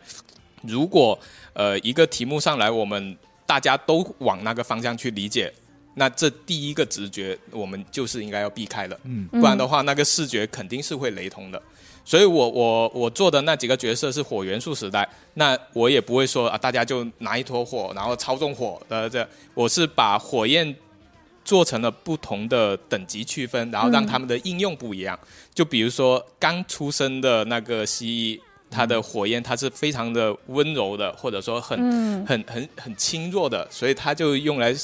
如果呃一个题目上来，我们大家都往那个方向去理解，那这第一个直觉我们就是应该要避开了。嗯不然的话，那个视觉肯定是会雷同的。所以我我我做的那几个角色是火元素时代，那我也不会说啊，大家就拿一坨火，然后操纵火的这，我是把火焰做成了不同的等级区分，然后让他们的应用不一样。就比如说刚出生的那个蜥蜴，它的火焰它是非常的温柔的，或者说很、嗯。很很很轻弱的，所以它就用来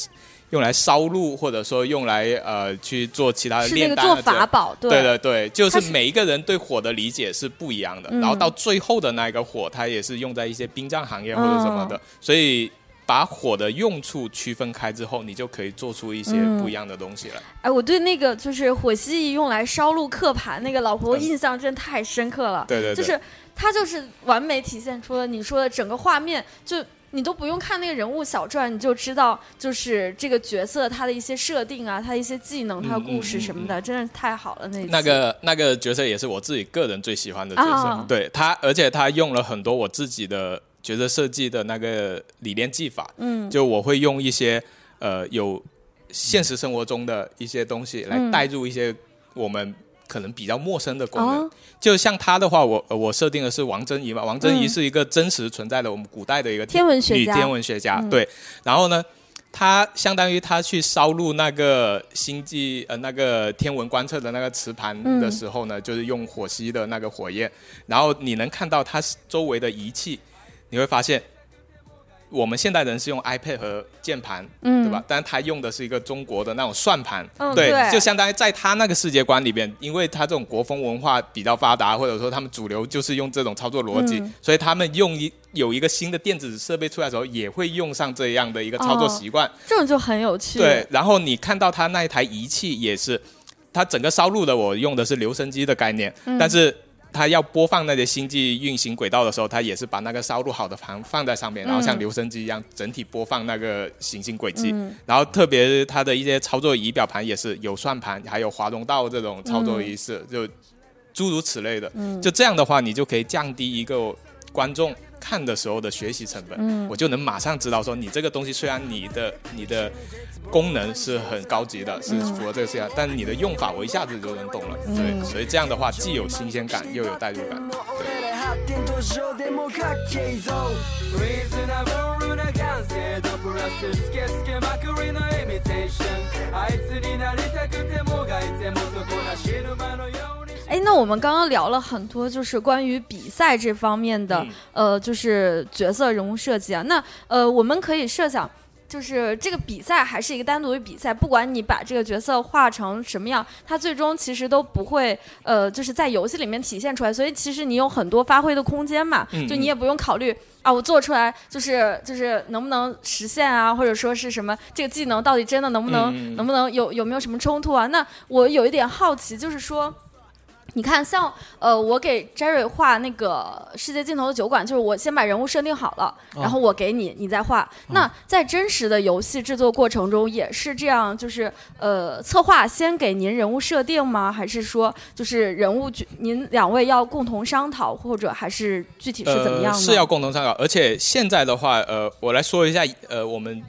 用来烧录，或者说用来呃去做其他的炼丹的法宝，对。对对对，就是每一个人对火的理解是不一样的，嗯。然后到最后的那个火，它也是用在一些殡葬行业或者什么哦的，所以把火的用处区分开之后，你就可以做出一些嗯不一样的东西了。哎，我对那个就是火蜥蜴用来烧录刻盘那个老婆嗯印象真太深刻了。对对对，就是它就是完美体现出了你说的整个画面，就你都不用看那个人物小传，你就知道就是这个角色他的一些设定啊，他的一些技能、他的故事什么的，真的是太好了。那那个那个角色也是我自己个人最喜欢的角色，啊对他，而且他用了很多我自己的角色设计的那个理念技法，嗯。就我会用一些呃有现实生活中的一些东西来嗯。带入一些我们可能比较陌生的功能。哦。就像他的话，我呃我设定的是王真仪嘛，王真仪嗯。是一个真实存在的我们古代的一个天文学家。女天文学家，嗯。对。然后呢，他相当于他去烧录那个星际呃那个天文观测的那个磁盘的嗯。时候呢，就是用火蜥的那个火焰，然后你能看到它周围的仪器，你会发现。我们现代人是用 iPad 和键盘，嗯，对吧？？但是他用的是一个中国的那种算盘，嗯对，对就相当于在他那个世界观里边，因为他这种国风文化比较发达，或者说他们主流就是用这种操作逻辑，嗯所以他们用一有一个新的电子设备出来的时候，也会用上这样的一个操作习惯。这种就很有趣。对，，然后你看到他那一台仪器也是，它整个烧录的我用的是留声机的概念，嗯但是。它要播放那些星际运行轨道的时候，它也是把那个烧录好的盘放在上面，然后像嗯留声机一样整体播放那个行星轨迹。嗯然后特别是它的一些操作仪表盘也是有算盘，还有滑动道这种操作仪式，就诸如此类的。嗯就这样的话，你就可以降低一个观众看的时候的学习成本。嗯我就能马上知道说，你这个东西虽然你的你的功能是很高级的，是符合这个事情，但你的用法我一下子就能懂了。嗯对，所以这样的话既有新鲜感，又有代入感。对。発展途上でもかっけえぞリーズナブルな完成度プラススケスケまくりのイミテーションあいつになりたくてもがいてもそこな死ぬ間のように哎，那我们刚刚聊了很多，就是关于比赛这方面的，嗯呃，就是角色人物设计啊。那呃，我们可以设想。就是这个比赛还是一个单独的比赛，不管你把这个角色画成什么样，它最终其实都不会呃，就是在游戏里面体现出来。所以其实你有很多发挥的空间嘛，嗯就你也不用考虑啊，我做出来就是就是能不能实现啊，或者说是什么这个技能到底真的能不能、嗯嗯嗯能不能有有没有什么冲突啊？那我有一点好奇，就是说。 你看，像呃，我给 Jerry 画那个世界尽头的酒馆，就是我先把人物设定好了，哦然后我给你，你再画。那在真实的游戏制作过程中也是这样，就是呃，策划先给您人物设定吗？还是说就是人物您两位要共同商讨，或者还是具体是怎么样呢？呃？是要共同商讨，而且现在的话，呃，我来说一下，呃，我们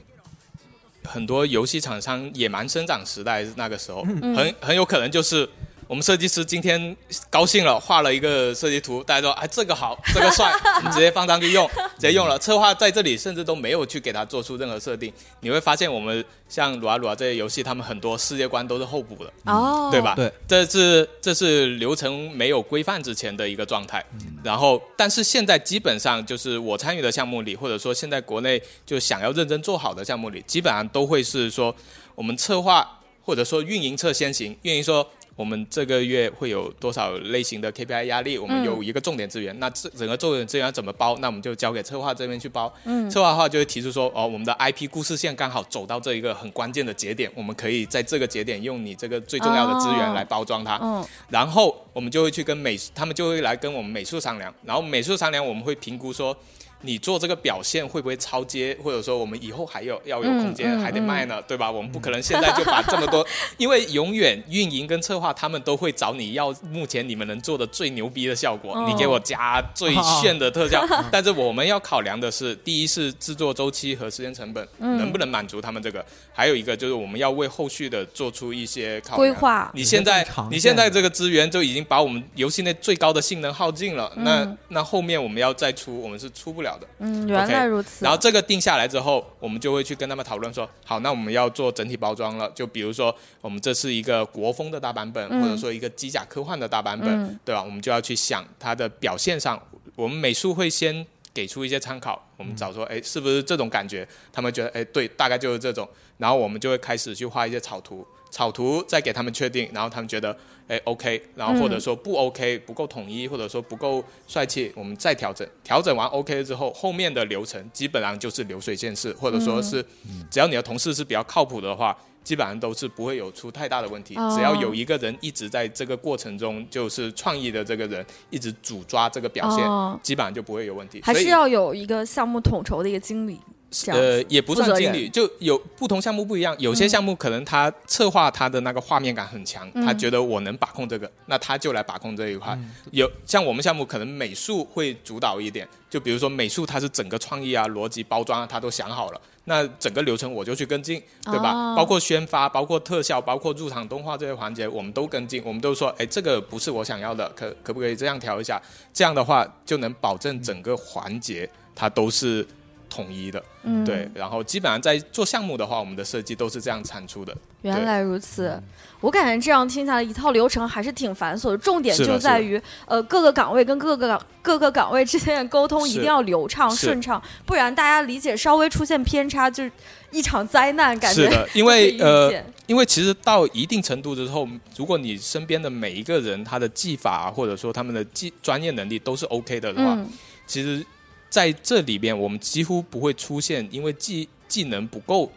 很多游戏厂商野蛮生长时代那个时候，嗯很很有可能就是。我们设计师今天高兴了，画了一个设计图，大家说哎这个好，这个帅，你直接放上去用，直接用了。策划在这里甚至都没有去给他做出任何设定，你会发现我们像撸啊撸啊这些游戏，他们很多世界观都是后补的，哦，对吧？对，这是这是流程没有规范之前的一个状态。然后，但是现在基本上就是我参与的项目里，或者说现在国内就想要认真做好的项目里，基本上都会是说我们策划或者说运营侧先行，运营说。我们这个月会有多少类型的 KPI 压力？我们有一个重点资源，那这整个重点资源要怎么包？那我们就交给策划这边去包。嗯策划的话就会提出说，哦，我们的 IP 故事线刚好走到这一个很关键的节点，我们可以在这个节点用你这个最重要的资源哦来包装它。嗯然后我们就会去跟美，他们就会来跟我们美术商量，然后美术商量，我们会评估说。你做这个表现会不会超接，或者说我们以后还有要有空间，还得卖呢，对吧？我们不可能现在就把这么多，因为永远运营跟策划他们都会找你要目前你们能做的最牛逼的效果，哦。你给我加最炫的特效。但是我们要考量的是，第一是制作周期和时间成本、嗯。能不能满足他们这个，还有一个就是我们要为后续的做出一些考量。规划。你现在你现在这个资源就已经把我们游戏内最高的性能耗尽了，那嗯。那后面我们要再出，我们是出不了的。嗯，原来如此。然后这个定下来之后，我们就会去跟他们讨论说，好，那我们要做整体包装了。就比如说，我们这是一个国风的大版本，嗯或者说一个机甲科幻的大版本，嗯对吧？我们就要去想它的表现上，我们美术会先给出一些参考，我们找说，哎，是不是这种感觉？他们觉得，哎，对，大概就是这种。然后我们就会开始去画一些草图，草图再给他们确定，然后他们觉得，哎，OK，然后或者说不 OK，不够统一，或者说不够帅气，我们再调整。调整完 OK 之后，后面的流程基本上就是流水线式，或者说是，只要你的同事是比较靠谱的话。基本上都是不会有出太大的问题，哦只要有一个人一直在这个过程中，就是创意的这个人一直主抓这个表现，哦基本上就不会有问题。还是要有一个项目统筹的一个经理，呃也不算经理，就有不同项目不一样。有些项目可能他策划他的那个画面感很强，嗯他觉得我能把控这个，那他就来把控这一块。有像我们项目可能美术会主导一点，就比如说美术它是整个创意啊、逻辑、包装啊，他都想好了。那整个流程我就去跟进，对吧？哦包括宣发、包括特效、包括入场动画这些环节，我们都跟进。我们都说，哎，这个不是我想要的，可可不可以这样调一下？这样的话就能保证整个环节它都是统一的。嗯，对，然后基本上在做项目的话，我们的设计都是这样产出的。原来如此，我感觉这样听下来，一套流程还是挺繁琐的。重点就在于，呃，各个岗位跟各个岗各个岗位之间的沟通一定要流畅顺畅，不然大家理解稍微出现偏差，就是一场灾难，感觉是的，因为 呃，因为其实到一定程度之后，如果你身边的每一个人他的技法、啊、或者说他们的技专业能力都是 OK 的的话，嗯其实在这里边我们几乎不会出现因为技技能不够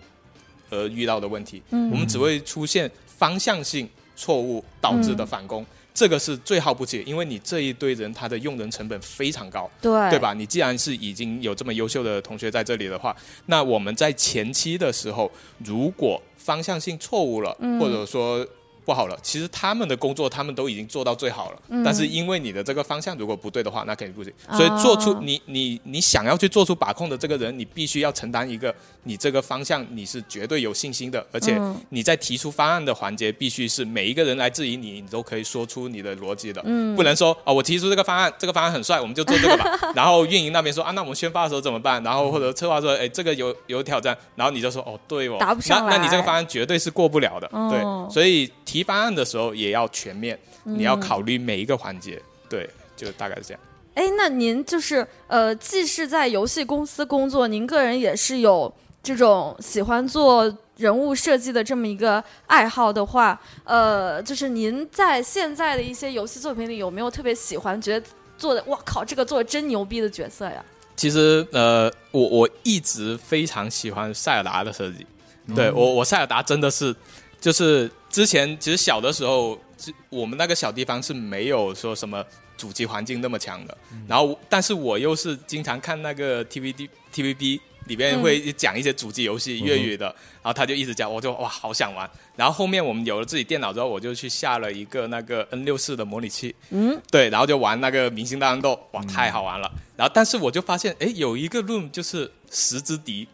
而遇到的问题，嗯我们只会出现方向性错误导致的反攻。这个是最耗不起，因为你这一堆人他的用人成本非常高，对对？吧？你既然是已经有这么优秀的同学在这里的话，那我们在前期的时候，如果方向性错误了，嗯或者说不好了，其实他们的工作他们都已经做到最好了，嗯。但是因为你的这个方向如果不对的话，那肯定不行。啊。所以做出你你你想要去做出把控的这个人，你必须要承担一个你这个方向你是绝对有信心的，而且嗯。你在提出方案的环节，必须是每一个人来质疑你，你都可以说出你的逻辑的，嗯。不能说哦，我提出这个方案，这个方案很帅，我们就做这个吧。然后运营那边说啊，那我们宣发的时候怎么办？然后或者策划说，哎，这个有有挑战，然后你就说哦，对哦，那那你这个方案绝对是过不了的，哦。对。所以提方案的时候也要全面，嗯你要考虑每一个环节，对，就大概是这样。哎，那您就是呃，既是在游戏公司工作，您个人也是有这种喜欢做人物设计的这么一个爱好的话，呃，就是您在现在的一些游戏作品里有没有特别喜欢，觉得做的哇靠，这个做的真牛逼的角色呀？其实呃，我我一直非常喜欢塞尔达的设计，对我我塞尔达真的是就是之前其实小的时候只我们那个小地方是没有说什么主机环境那么强的。然后，但是我又是经常看那个 TVD TVB 里边会讲一些主机游戏粤语的，然后他就一直讲，我就哇好想玩。然后后面我们有了自己电脑之后，我就去下了一个那个 N 六四的模拟器，嗯，对，然后就玩那个明星大乱斗，哇太好玩了。然后，但是我就发现，哎，有一个 room 就是十之敌。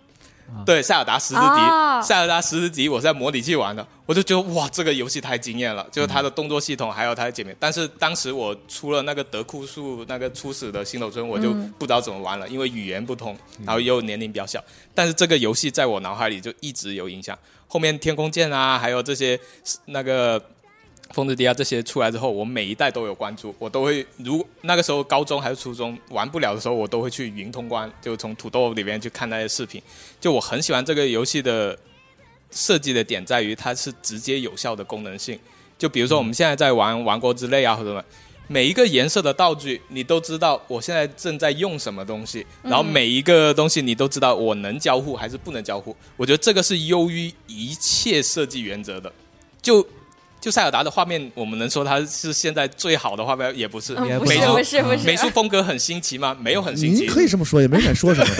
对，塞尔达十字敌，啊塞尔达十字敌，我在模拟器玩的，我就觉得哇，这个游戏太惊艳了，就是它的动作系统，还有它的界面。但是当时我出了那个德库树那个初始的新手村，我就不知道怎么玩了，因为语言不通，然后又年龄比较小。但是这个游戏在我脑海里就一直有影响。后面天空剑啊，还有这些那个风之迪亚这些出来之后，我每一代都有关注，我都会如那个时候高中还是初中玩不了的时候，我都会去云通关，就从土豆里面去看那些视频。就我很喜欢这个游戏的设计的点在于它是直接有效的功能性。就比如说我们现在在玩《王国之泪》啊或者什么，每一个颜色的道具你都知道我现在正在用什么东西，然后每一个东西你都知道我能交互还是不能交互。我觉得这个是优于一切设计原则的。就就塞尔达的画面，我们能说它是现在最好的画面，也不是。嗯，也不是美术不是不是，美术风格很新奇吗？没有很新您奇。可以这么说，也没敢说什么。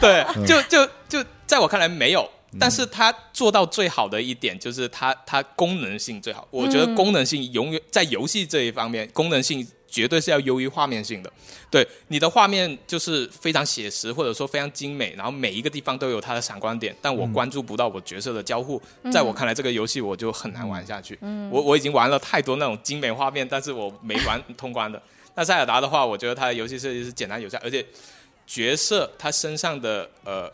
对，就就就在我看来没有，但是它做到最好的一点就是它它功能性最好。我觉得功能性永远在游戏这一方面，功能性绝对是要优于画面性的。对，你的画面就是非常写实，或者说非常精美，然后每一个地方都有它的闪光点，但我关注不到我角色的交互，在我看来这个游戏我就很难玩下去。我我已经玩了太多那种精美画面，但是我没玩通关的。那塞尔达的话，我觉得它的游戏设计是简单有效，而且角色他身上的呃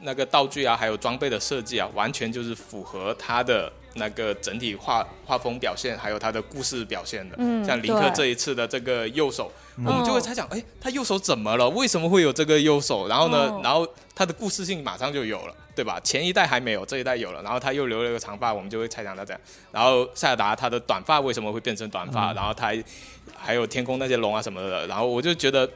那个道具啊，还有装备的设计啊，完全就是符合他的那个整体画画风表现，还有他的故事表现的。嗯像林克这一次的这个右手，我们就会猜想，哎，他右手怎么了？为什么会有这个右手？然后呢，哦然后他的故事性马上就有了。对吧？前一代还没有，这一代有了，然后他又留了一个长发，我们就会猜想他这样。然后塞尔达他的短发为什么会变成短发？然后他还还有天空那些龙啊什么的，然后我就觉得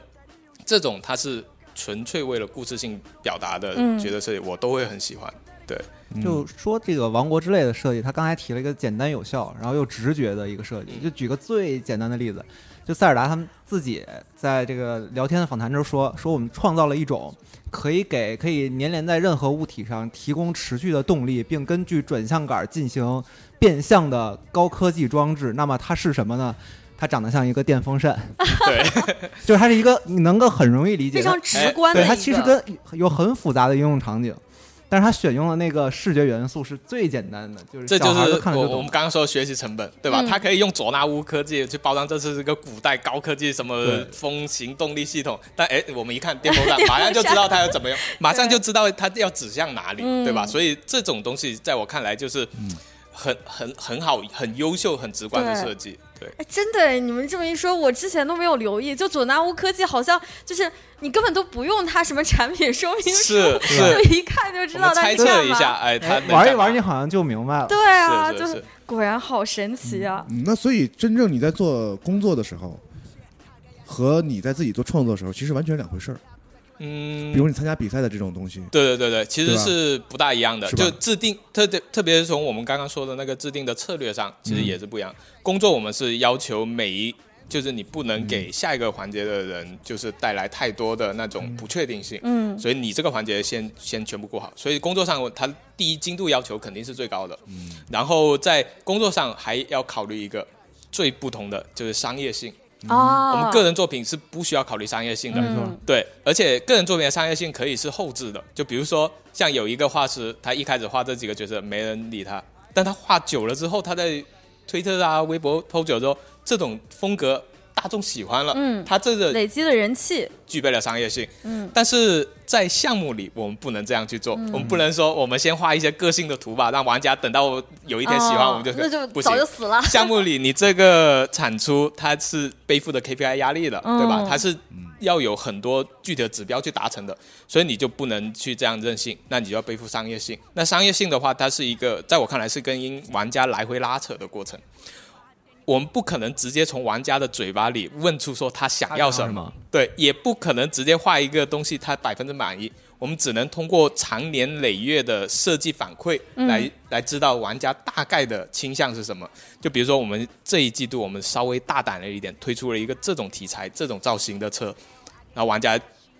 这种他是纯粹为了故事性表达的嗯角色设计，我都会很喜欢。对，就说这个《王国之类》的设计，他刚才提了一个简单有效，然后又直觉的一个设计。就举个最简单的例子，就塞尔达他们自己在这个聊天的访谈中说，说我们创造了一种可以给可以粘连在任何物体上提供持续的动力，并根据转向杆进行变向的高科技装置。那么它是什么呢？它长得像一个电风扇，对，就是它是一个你能够很容易理解的非常直观的对，它其实跟有很复杂的应用场景，但是他选用的那个视觉元素是最简单的，就是这就是我我们。刚刚说的学习成本，对吧？嗯他可以用佐纳乌科技去包装这次是个古代高科技什么风行动力系统，但哎，我们一看电风扇，马上就知道它要怎么用，马上就知道它要指向哪里，嗯对吧？所以这种东西在我看来就是很很很好、很优秀、很直观的设计。对，哎，真的哎，你们这么一说，我之前都没有留意。就佐纳乌科技好像就是你根本都不用它什么产品说明书，是是就一看就知道它是干嘛测一下，。哎，玩一玩，你好像就明白了。对啊，是就是是果然好神奇啊！嗯，那所以真正你在做工作的时候，和你在自己做创作的时候，其实完全两回事儿。嗯，比如你参加比赛的这种东西，对对对对，其实是不大一样的。就制定特特特别是从我们刚刚说的那个制定的策略上，其实也是不一样。工作我们是要求每一，就是你不能给下一个环节的人，就是带来太多的那种不确定性。嗯，所以你这个环节先先全部过好。所以工作上，它第一精度要求肯定是最高的。嗯。然后在工作上还要考虑一个最不同的，就是商业性。哦，我们个人作品是不需要考虑商业性的。嗯对，而且个人作品的商业性可以是后置的，就比如说像有一个画师，他一开始画这几个角色没人理他，但他画久了之后，他在推特啊、微博 PO 久之后，这种风格大众喜欢了，嗯他这个累积了人气，具备了商业性。嗯，但是在项目里，我们不能这样去做，我们不能说我们先画一些个性的图吧，让玩家等到有一天喜欢哦我们就那就不行早就死了。项目里你这个产出它是背负的 KPI 压力的，嗯对吧？它是要有很多具体的指标去达成的，所以你就不能去这样任性，那你就要背负商业性。那商业性的话，它是一个在我看来是跟玩家来回拉扯的过程。我们不可能直接从玩家的嘴巴里问出说他想要什么，对，也不可能直接画一个东西他百分之满意。我们只能通过长年累月的设计反馈嗯来、来知道玩家大概的倾向是什么。就比如说我们这一季度我们稍微大胆了一点，推出了一个这种题材、这种造型的车，然后玩家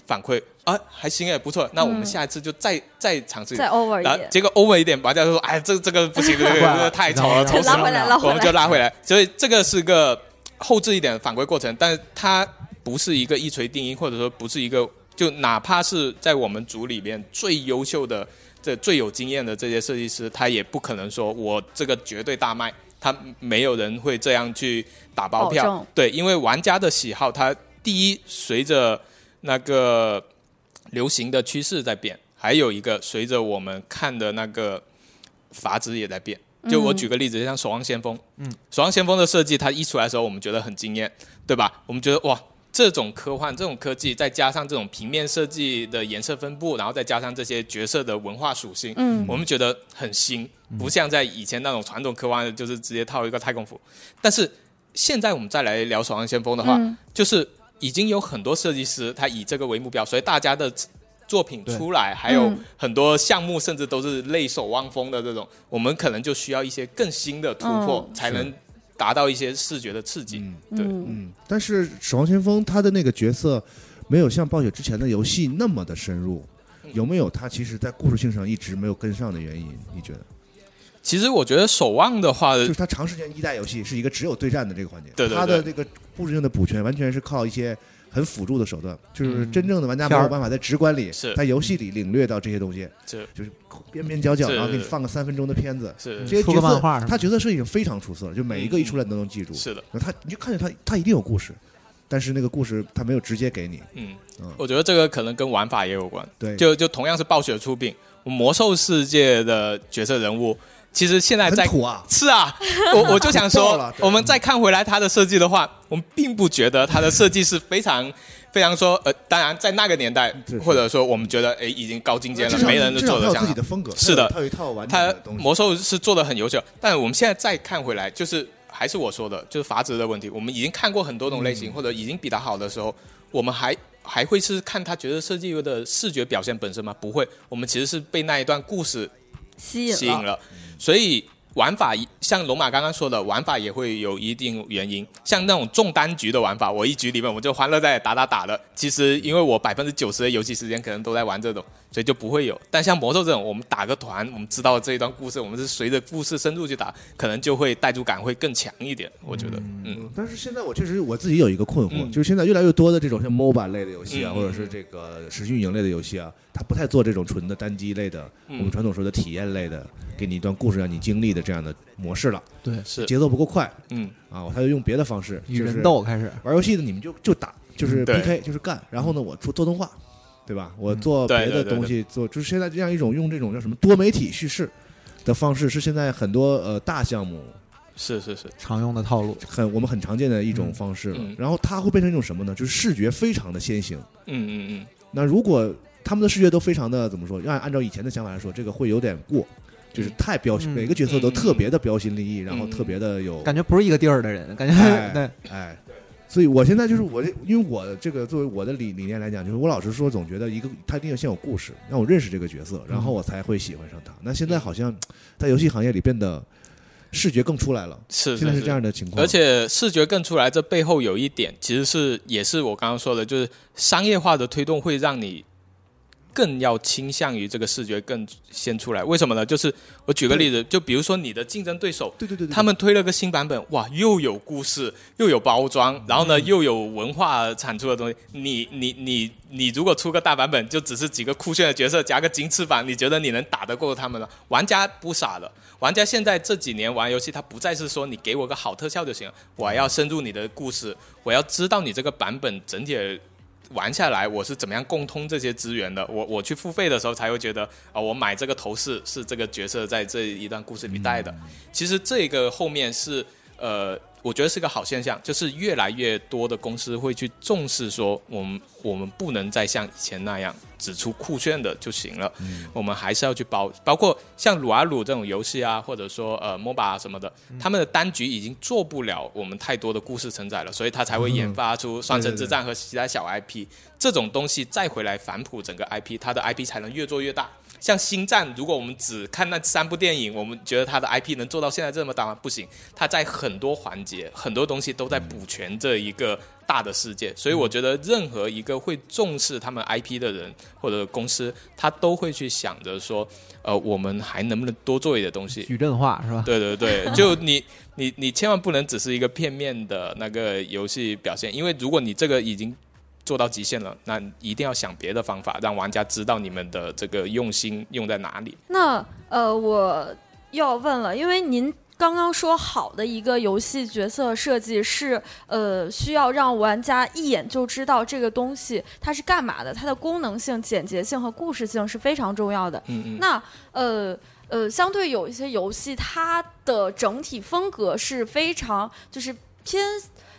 反馈啊还行哎不错，那我们嗯下一次就再、再尝试一再。over 一点，然后结果 over 一点，玩家就说：“哎，这这个不行，这个 这个太丑了，丑死了。”拉回来，拉回我们就。拉回来。所以这个是个后置一点的反馈过程，但是它不是一个一锤定音，或者说不是一个，就哪怕是在我们组里面最优秀的、这最有经验的这些设计师，他也不可能说我这个绝对大卖，他没有人会这样去打包票。对，因为玩家的喜好，他第一随着那个流行的趋势在变，还有一个随着我们看的那个阀值也在变。就我举个例子，像《守望先锋》，嗯，《守望先锋》的设计，它一出来的时候，我们觉得很惊艳，对吧？我们觉得哇，这种科幻、这种科技，再加上这种平面设计的颜色分布，然后再加上这些角色的文化属性，嗯我们觉得很新，不像在以前那种传统科幻，就是直接套一个太空服。但是现在我们再来聊《守望先锋》的话，嗯就是已经有很多设计师他以这个为目标，所以大家的作品出来，还有嗯。很多项目甚至都是类守望风的这种，我们可能就需要一些更新的突破，嗯。才能达到一些视觉的刺激。对，嗯，嗯，但是《守望先锋》他的那个角色没有像暴雪之前的游戏那么的深入，嗯。有没有他其实在故事性上一直没有跟上的原因？你觉得？其实我觉得守望的话，就是它长时间一代游戏是一个只有对战的这个环节，对对对。他的这个故事性的补全完全是靠一些很辅助的手段，就是嗯。真正的玩家没有办法在直观里是。在游戏里领略到这些东西，是。就是边边角角，是。然后给你放个三分钟的片子，是。出这些角色画他角色设计已经非常出色了，就每一个一出来你都能记住，是的，他你就看见他他一定有故事，但是那个故事他没有直接给你，嗯。嗯，我觉得这个可能跟玩法也有关。对，就就同样是暴雪出品，魔兽世界的角色人物，其实现在在土啊，是啊，我 我就想说我们再看回来它的设计的话，我们并不觉得它的设计是非常非常说呃，当然在那个年代或者说我们觉得哎已经高精尖了没人至少他有做得像它。自己的风格，是的他有一套完整它的东西，魔兽是做的很优秀，但我们现在再看回来，就是还是我说的，就是阀值的问题。我们已经看过很多种类嗯型，或者已经比他好的时候，我们还还会是看他觉得设计的视觉表现本身吗？不会，我们其实是被那一段故事吸引了，所以玩法像龙马刚刚说的，玩法也会有一定原因。像那种重单局的玩法，我一局里面我就欢乐在打打打了。其实因为我百分之九十的游戏时间可能都在玩这种，所以就不会有。但像魔兽这种，我们打个团，我们知道这一段故事，我们是随着故事深入去打，可能就会代入感会更强一点。我觉得，嗯嗯，但是现在我确实我自己有一个困惑，嗯。就是现在越来越多的这种像 MOBA 类的游戏啊，嗯。或者是这个实时运营类的游戏啊，它不太做这种纯的单机类的，嗯。我们传统说的体验类的，给你一段故事让你经历的这样的模式了，对，是，节奏不够快。嗯。啊，他就用别的方式，与就是人斗开始，玩游戏的你们就就打，就是 PK，就是干，然后呢，我做做动画，对吧？我做别的东西，做就是现在这样一种用这种叫什么多媒体叙事的方式，是现在很多呃大项目是是是，常用的套路。很我们很常见的一种嗯方式了嗯。然后它会变成一种什么呢？就是视觉非常的先行。嗯嗯嗯，那如果他们的视觉都非常的怎么说？按按照以前的想法来说，这个会有点过，就是太标新，嗯每个角色都嗯特别的标新立异，然后嗯特别的有感觉不是一个地儿的人，感觉哎对，哎。所以我现在就是我这，因为我这个作为我的理理念来讲，就是我老实说，总觉得一个他一定要先有故事，让我认识这个角色，然后我才会喜欢上他。那现在好像在游戏行业里变得视觉更出来了，是是现在是这样的情况。而且视觉更出来，这背后有一点，其实是也是我刚刚说的，就是商业化的推动会让你更要倾向于这个视觉更先出来。为什么呢？就是我举个例子，就比如说你的竞争对手，对对对对，他们推了个新版本，哇，又有故事，又有包装，然后呢，又有文化产出的东西。你你你你，如果出个大版本，就只是几个酷炫的角色加个金翅膀，你觉得你能打得过他们吗？玩家不傻的，玩家现在这几年玩游戏，他不再是说你给我个好特效就行了，我要深入你的故事，我要知道你这个版本整体的玩下来，我是怎么样共通这些资源的。我我去付费的时候才会觉得啊、我买这个头饰是这个角色在这一段故事里带的。其实这个后面是呃，我觉得是个好现象，就是越来越多的公司会去重视说，我们我们不能再像以前那样只出酷炫的就行了，我们还是要去包，包括像撸啊撸这种游戏啊，或者说呃 MOBA 啊什么的，他们的单局已经做不了我们太多的故事承载了，所以他才会研发出《双城之战》和其他小 IP 这种东西，再回来反哺整个 IP，它的 IP 才能越做越大。像星战，如果我们只看那三部电影，我们觉得它的 IP 能做到现在这么大吗？不行，它在很多环节、很多东西都在补全这一个大的世界。所以我觉得，任何一个会重视他们 IP 的人或者公司，他都会去想着说，呃，我们还能不能多做一点东西？矩阵化是吧？对对对，就你 你你千万不能只是一个片面的那个游戏表现，因为如果你这个已经做到极限了，那一定要想别的方法，让玩家知道你们的这个用心用在哪里。那呃，我又要问了，因为您刚刚说好的一个游戏角色设计是呃，需要让玩家一眼就知道这个东西它是干嘛的，它的功能性、简洁性和故事性是非常重要的。嗯嗯，那呃呃，相对有一些游戏，它的整体风格是非常就是偏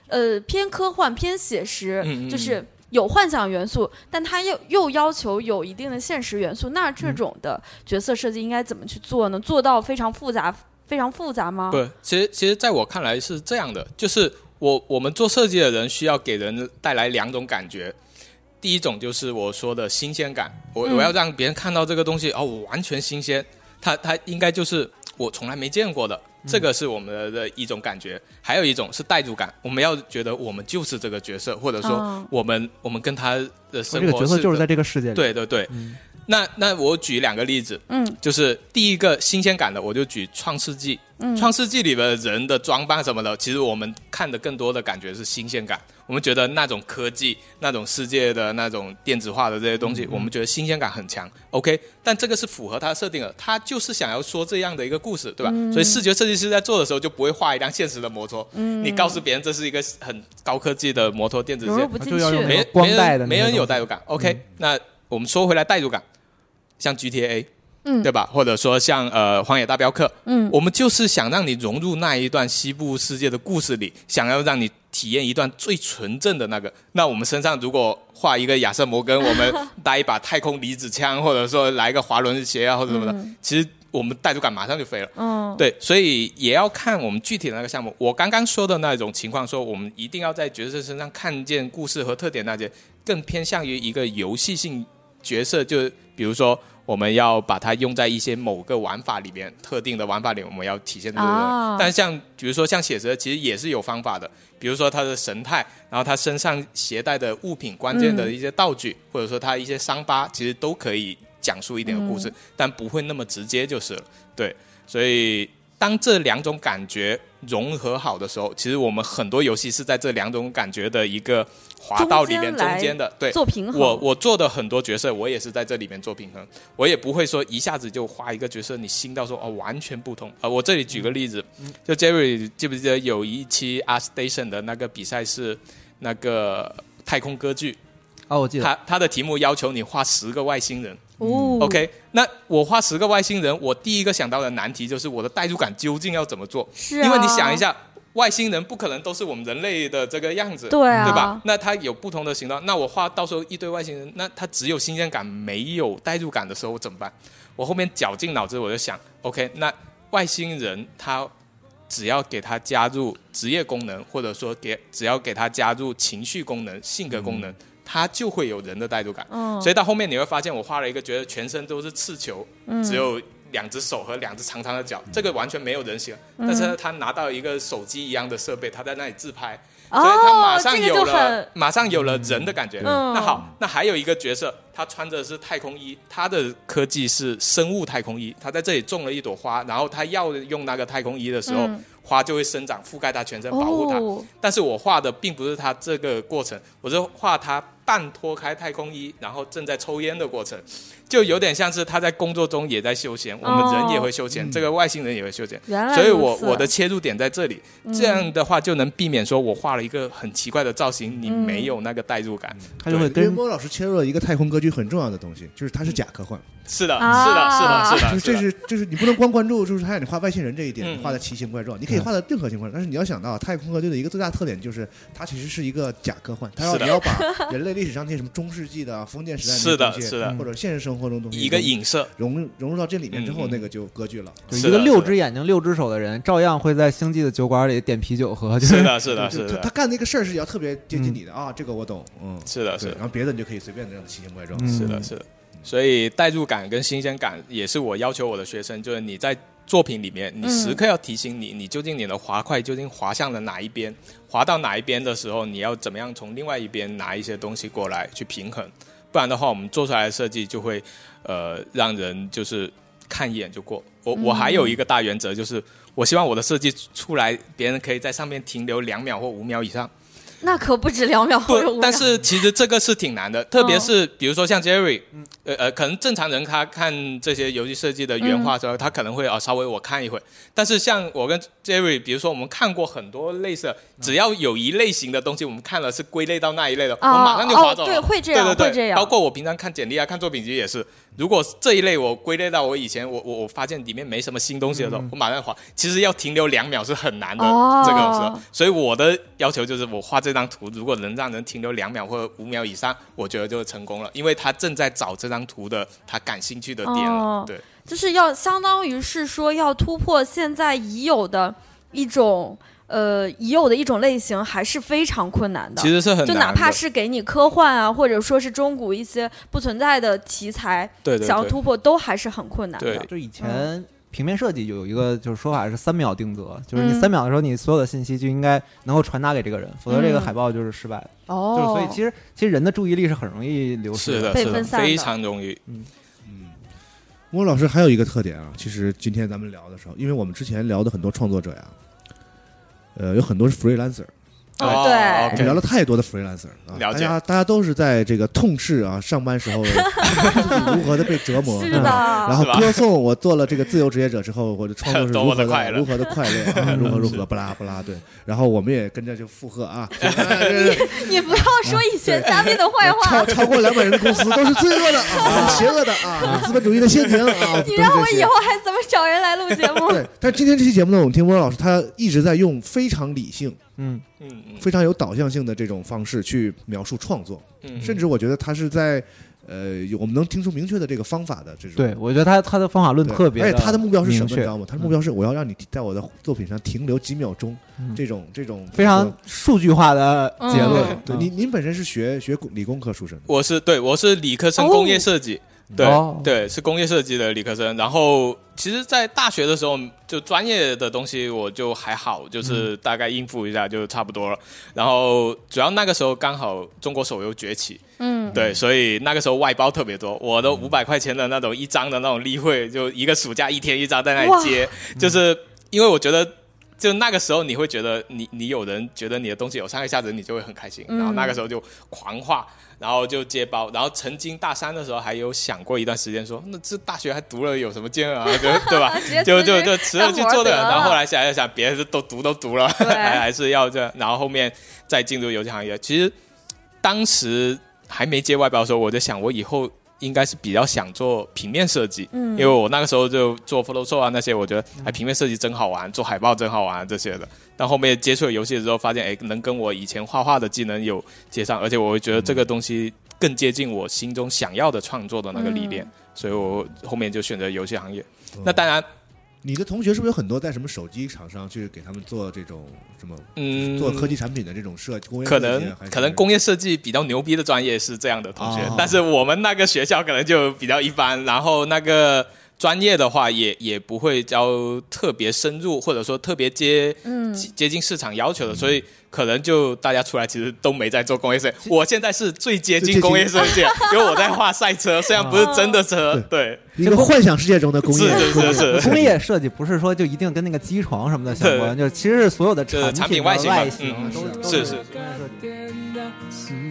呃偏科幻、偏写实，嗯嗯就是有幻想元素，但它又又要求有一定的现实元素。那嗯这种的角色设计应该怎么去做呢？做到非常复杂、非常复杂吗？不，其实其实在我看来是这样的，就是我我们做设计的人需要给人带来两种感觉。第一种就是我说的新鲜感，我嗯我要让别人看到这个东西哦，我完全新鲜，它它应该就是我从来没见过的，这个是我们的一种感觉。还有一种是代入感，我们要觉得我们就是这个角色，或者说嗯我们我们跟他的生活这个角色就是在这个世界里。对对对。那那我举两个例子，嗯就是第一个新鲜感的，我就举《创世纪》。嗯创世纪》里的人的装扮什么的，其实我们看的更多的感觉是新鲜感。我们觉得那种科技、那种世界的那种电子化的这些东西，我们觉得新鲜感很强。OK，但这个是符合他的设定的，他就是想要说这样的一个故事，对吧？所以视觉设计师在做的时候就不会画一辆现实的摩托，嗯你告诉别人这是一个很高科技的摩托电子线，融入不进就要用去。没光没带的那些人没人有代入感。OK，、那我们说回来代入感，像 GTA，嗯对吧？或者说像呃《荒野大镖客》，嗯我们就是想让你融入那一段西部世界的故事里，想要让你体验一段最纯正的那个。那我们身上如果画一个亚瑟摩根，我们 带一把太空离子枪，或者说来一个滑轮鞋啊，或者什么的，其实我们代入感马上就飞了。嗯，对，所以也要看我们具体的那个项目。我刚刚说的那种情况，说我们一定要在角色身上看见故事和特点那些，更偏向于一个游戏性角色，就比如说我们要把它用在一些某个玩法里面，特定的玩法里，我们要体现这个但像比如说像写实的，其实也是有方法的，比如说他的神态，然后他身上携带的物品、关键的一些道具，或者说他一些伤疤，其实都可以讲述一点的故事，但不会那么直接就是了。对，所以当这两种感觉融合好的时候，其实我们很多游戏是在这两种感觉的一个滑道里面中间的。对，做平衡。我我做的很多角色，我也是在这里面做平衡，我也不会说一下子就画一个角色，你新到说哦完全不同。呃，我这里举个例子，就 Jerry 记不记得有一期 Art Station 的那个比赛是那个太空歌剧，哦，我记得他他的题目要求你画十个外星人。哦 OK，那我画十个外星人，我第一个想到的难题就是我的代入感究竟要怎么做？是啊，因为你想一，下，外星人不可能都是我们人类的这个样子，对啊，对吧？？那他有不同的形状，那我画到时候一堆外星人，那他只有新鲜感没有代入感的时候怎么办？我后面绞尽脑汁，我就想，OK，那外星人他只要给他加入职业功能，或者说给只要给他加入情绪功能、性格功能，他就会有人的代入感。嗯，所以到后面你会发现，我画了一个觉得全身都是刺球，嗯只有两只手和两只长长的脚，这个完全没有人形。但是他拿到一个手机一样的设备，他在那里自拍，哦，所以他马上有了，马上有了人的感觉。嗯那好，那还有一个角色，他穿着是太空衣，他的科技是生物太空衣，他在这里种了一朵花，然后他要用那个太空衣的时候，嗯花就会生长覆盖他全身，保护他。哦，但是我画的并不是他这个过程，我是画他半脱开太空衣，然后正在抽烟的过程，就有点像是他在工作中也在休闲，我们人也会休闲，嗯。这个外星人也会休闲。所以我我的切入点在这里，嗯这样的话就能避免说我画了一个很奇怪的造型，你嗯没有那个代入感。他就会跟对。因为莫老师切入了一个太空歌剧很重要的东西，就是它是假科幻，是的，啊。是的，是的，是的，就是这是就是你不能光关注就是他让你画外星人这一点，画的奇形怪状，你可以画的任何情况，但是你要想到太空歌剧的一个最大特点就是它其实是一个假科幻，它要你要把人类历史上那些什么中世纪的啊、封建时代是的是的。或者现实生活中东西一个影射，融融入到这里面之后，那个就割据了。就一个六只眼睛、六只手的人，照样会在星际的酒馆里点啤酒喝。就 是的，是的，就是他他，干那个事儿是要特别接近你的啊，这个我懂，嗯，是的，是，的然。后别的你就可以随便的奇形怪状。嗯是的，是的。所以代入感跟新鲜感也是我要求我的学生，就是你在作品里面，你时刻要提醒你，你究竟你的滑块究竟滑向了哪一边，滑到哪一边的时候，你要怎么样从另外一边拿一些东西过来去平衡，不然的话，我们做出来的设计就会呃让人就是看一眼就过。我我还有一个大原则，就是我希望我的设计出来，别人可以在上面停留两秒或五秒以上。那可不止两秒或者五，秒。但是其实这个是挺难的，特别是比如说像 Jerry，呃呃，可能正常人他看这些游戏设计的原画的时候，他可能会啊稍微我看一会，但是像我跟 Jerry，比如说我们看过很多类似，只要有一类型的东西，我们看了是归类到那一类的，我马上就划走哦，了。对，会这样，对对对，会这样。包括我平常看简历啊、看作品集也是，如果这一类我归类到我以前我我我发现里面没什么新东西的时候，我马上划。其实要停留两秒是很难的，哦这个时候，所以我的要求就是我画这张图，如果能让人停留两秒或者五秒以上，我觉得就成功了，因为他正在找这张图的他感兴趣的点了。哦对，就是要相当于是说要突破现在已有的一种呃已有的一种类型，还是非常困难的。其实是很难，就哪怕是给你科幻啊，或者说是中古一些不存在的题材，对对对。想要突破都还是很困难的。对。就以前平面设计有一个就是说法是三秒定则，就是嗯。你三秒的时候，你所有的信息就应该能够传达给这个人，否则这个嗯海报就是失败。的。哦，就是所以其实其实人的注意力是很容易流失的，被分散的。非常容易。嗯。莫老师还有一个特点啊，其实今天咱们聊的时候，因为我们之前聊的很多创作者呀，呃，有很多是 freelancer，哦对。我们聊了太多的 freelancer 啊，了解。大家大家都是在这个痛斥啊上班时候自 己如何的被折磨，是的，然后是吧？歌颂我做了这个自由职业者之后，我的创作是多如何 的快乐。如何的快乐啊，如何如何不拉不拉，对，然后我们也跟着就附和啊，哎这这你不要说以前嘉宾的坏话。超。超过两百人的公司都是罪恶的啊，很邪恶的啊，资本主义的陷阱啊，你都是这些。让我以后还怎么找人来录节目？对，但是今天这期节目呢，我们听波老师他一直在用非常理性、嗯，嗯嗯非常有导向性的这种方式去描述创作，嗯，甚至我觉得他是在呃，我们能听出明确的这个方法的这种。对，我觉得他他的方法论特别，而且他的目标是什么，你知道吗？他的目标是我要让你在我的作品上停留几秒钟，嗯这种这种非常数据化的结论嗯。对，您您本身是学学理工科出身的，我是对我是理科生工业设计，对、哦。对是工业设计的理科生。然后其实，在大学的时候，就专业的东西我就还好，就是大概应付一下就差不多了。然后主要那个时候刚好中国手游崛起，嗯，对，所以那个时候外包特别多，我的五百块钱的那种一张的那种例会，就一个暑假一天一张在那里接，就是因为我觉得。就那个时候，你会觉得你你有人觉得你的东西有上一下子，你就会很开心。然后那个时候就狂画，然后就接包。然后曾经大三的时候还有想过一段时间说，那这大学还读了有什么劲啊？对吧？就就就辞了去做的。然后后来想一想，别人都读都读了，还还是要这。然后后面再进入游戏行业，其实当时还没接外包的时候，我在想，我以后应该是比较想做平面设计，嗯因为我那个时候就做 Photoshop 啊那些，我觉得哎平面设计真好玩，做海报真好玩这些的。但后面接触了游戏之后，发现哎能跟我以前画画的技能有接上，而且我会觉得这个东西更接近我心中想要的创作的那个理念，所以我后面就选择游戏行业。那当然，你的同学是不是有很多在什么手机厂商去给他们做这种什么嗯，做科技产品的这种设工业可设计能可能工业设计比较牛逼的专业是这样的同学，哦。但是我们那个学校可能就比较一般，然后那个专业的话也也不会教特别深入，或者说特别接嗯。接接近市场要求的，所以可能就大家出来其实都没在做工业设计。我现在是最接近工业设计，因为我在画赛车，虽然不是真的车，对，一个幻想世界中的工业。是是工业是是。工业设计不是说就一定跟那个机床什么的相关，就其实是所有的就是产品的外形嘛。外形嗯都是是是。是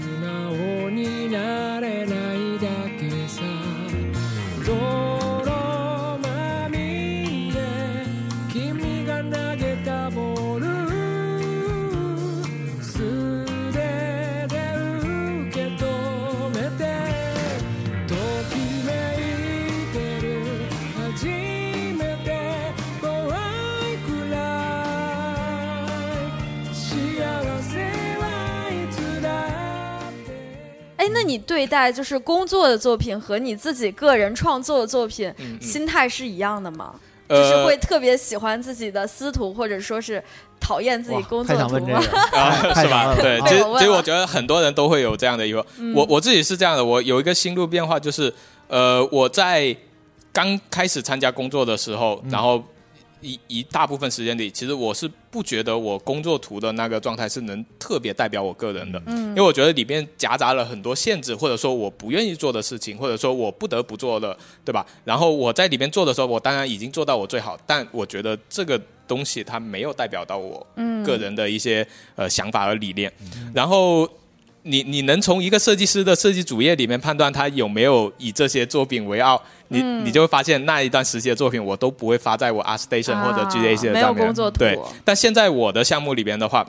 你对待就是工作的作品和你自己个人创作的作品，嗯嗯心态是一样的吗？就是呃会特别喜欢自己的司徒，或者说是讨厌自己工作图吗？这个，啊，是吧？对，啊 其实其实我觉得很多人都会有这样的疑惑。嗯我我自己是这样的，我有一个心路变化，就是呃，我在刚开始参加工作的时候，嗯然后一一大部分时间里，其实我是不觉得我工作图的那个状态是能特别代表我个人的，嗯因为我觉得里面夹杂了很多限制，或者说我不愿意做的事情，或者说我不得不做的，对吧？然后我在里面做的时候，我当然已经做到我最好，但我觉得这个东西它没有代表到我嗯个人的一些呃想法和理念。然后你你能从一个设计师的设计主页里面判断他有没有以这些作品为傲，你、嗯你就会发现那一段时期的作品我都不会发在我 ArtStation 或者啊 GAC 的没有上面。工作图对，但现在我的项目里边的话。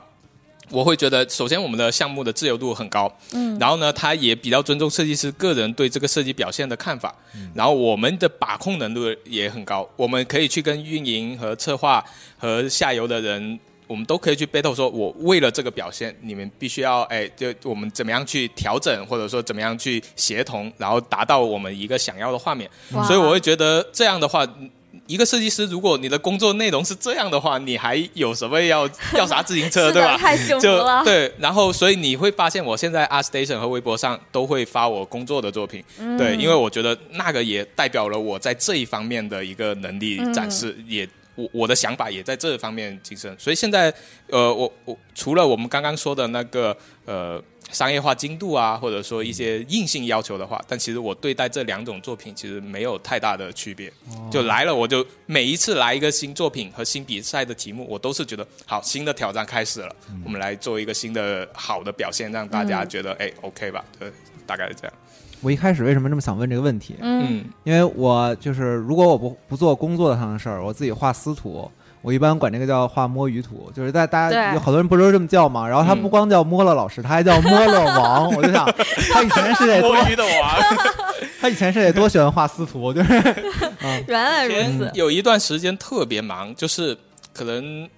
我会觉得，首先我们的项目的自由度很高，嗯然后呢，他也比较尊重设计师个人对这个设计表现的看法，然后我们的把控能力也很高，我们可以去跟运营和策划和下游的人，我们都可以去 battle，说我为了这个表现，你们必须要哎，就我们怎么样去调整，或者说怎么样去协同，然后达到我们一个想要的画面。所以我会觉得这样的话。一个设计师，如果你的工作内容是这样的话，你还有什么要要啥自行车，对吧？太幸福就了。对，然后所以你会发现，我现在 ArtStation 和微博上都会发我工作的作品，嗯对，因为我觉得那个也代表了我在这一方面的一个能力展示，嗯也我我的想法也在这方面晋升。所以现在，呃，我我除了我们刚刚说的那个呃商业化精度啊，或者说一些硬性要求的话，但其实我对待这两种作品其实没有太大的区别。就来了，我就每一次来一个新作品和新比赛的题目，我都是觉得好，新的挑战开始了，我们来做一个新的好的表现，让大家觉得哎、OK 吧？对，大概是这样。我一开始为什么这么想问这个问题？嗯嗯因为我就是如果我不不做工作上的事儿，我自己画私图，我一般管这个叫画摸鱼图，就是在大家对有好多人不都这么叫嘛，然后他嗯不光叫摸了老师，他还叫摸了王，我就想 他以前是得多摸鱼的王。他以前是得多喜欢画私图，就是 原来如此。有一段时间特别忙，就是可能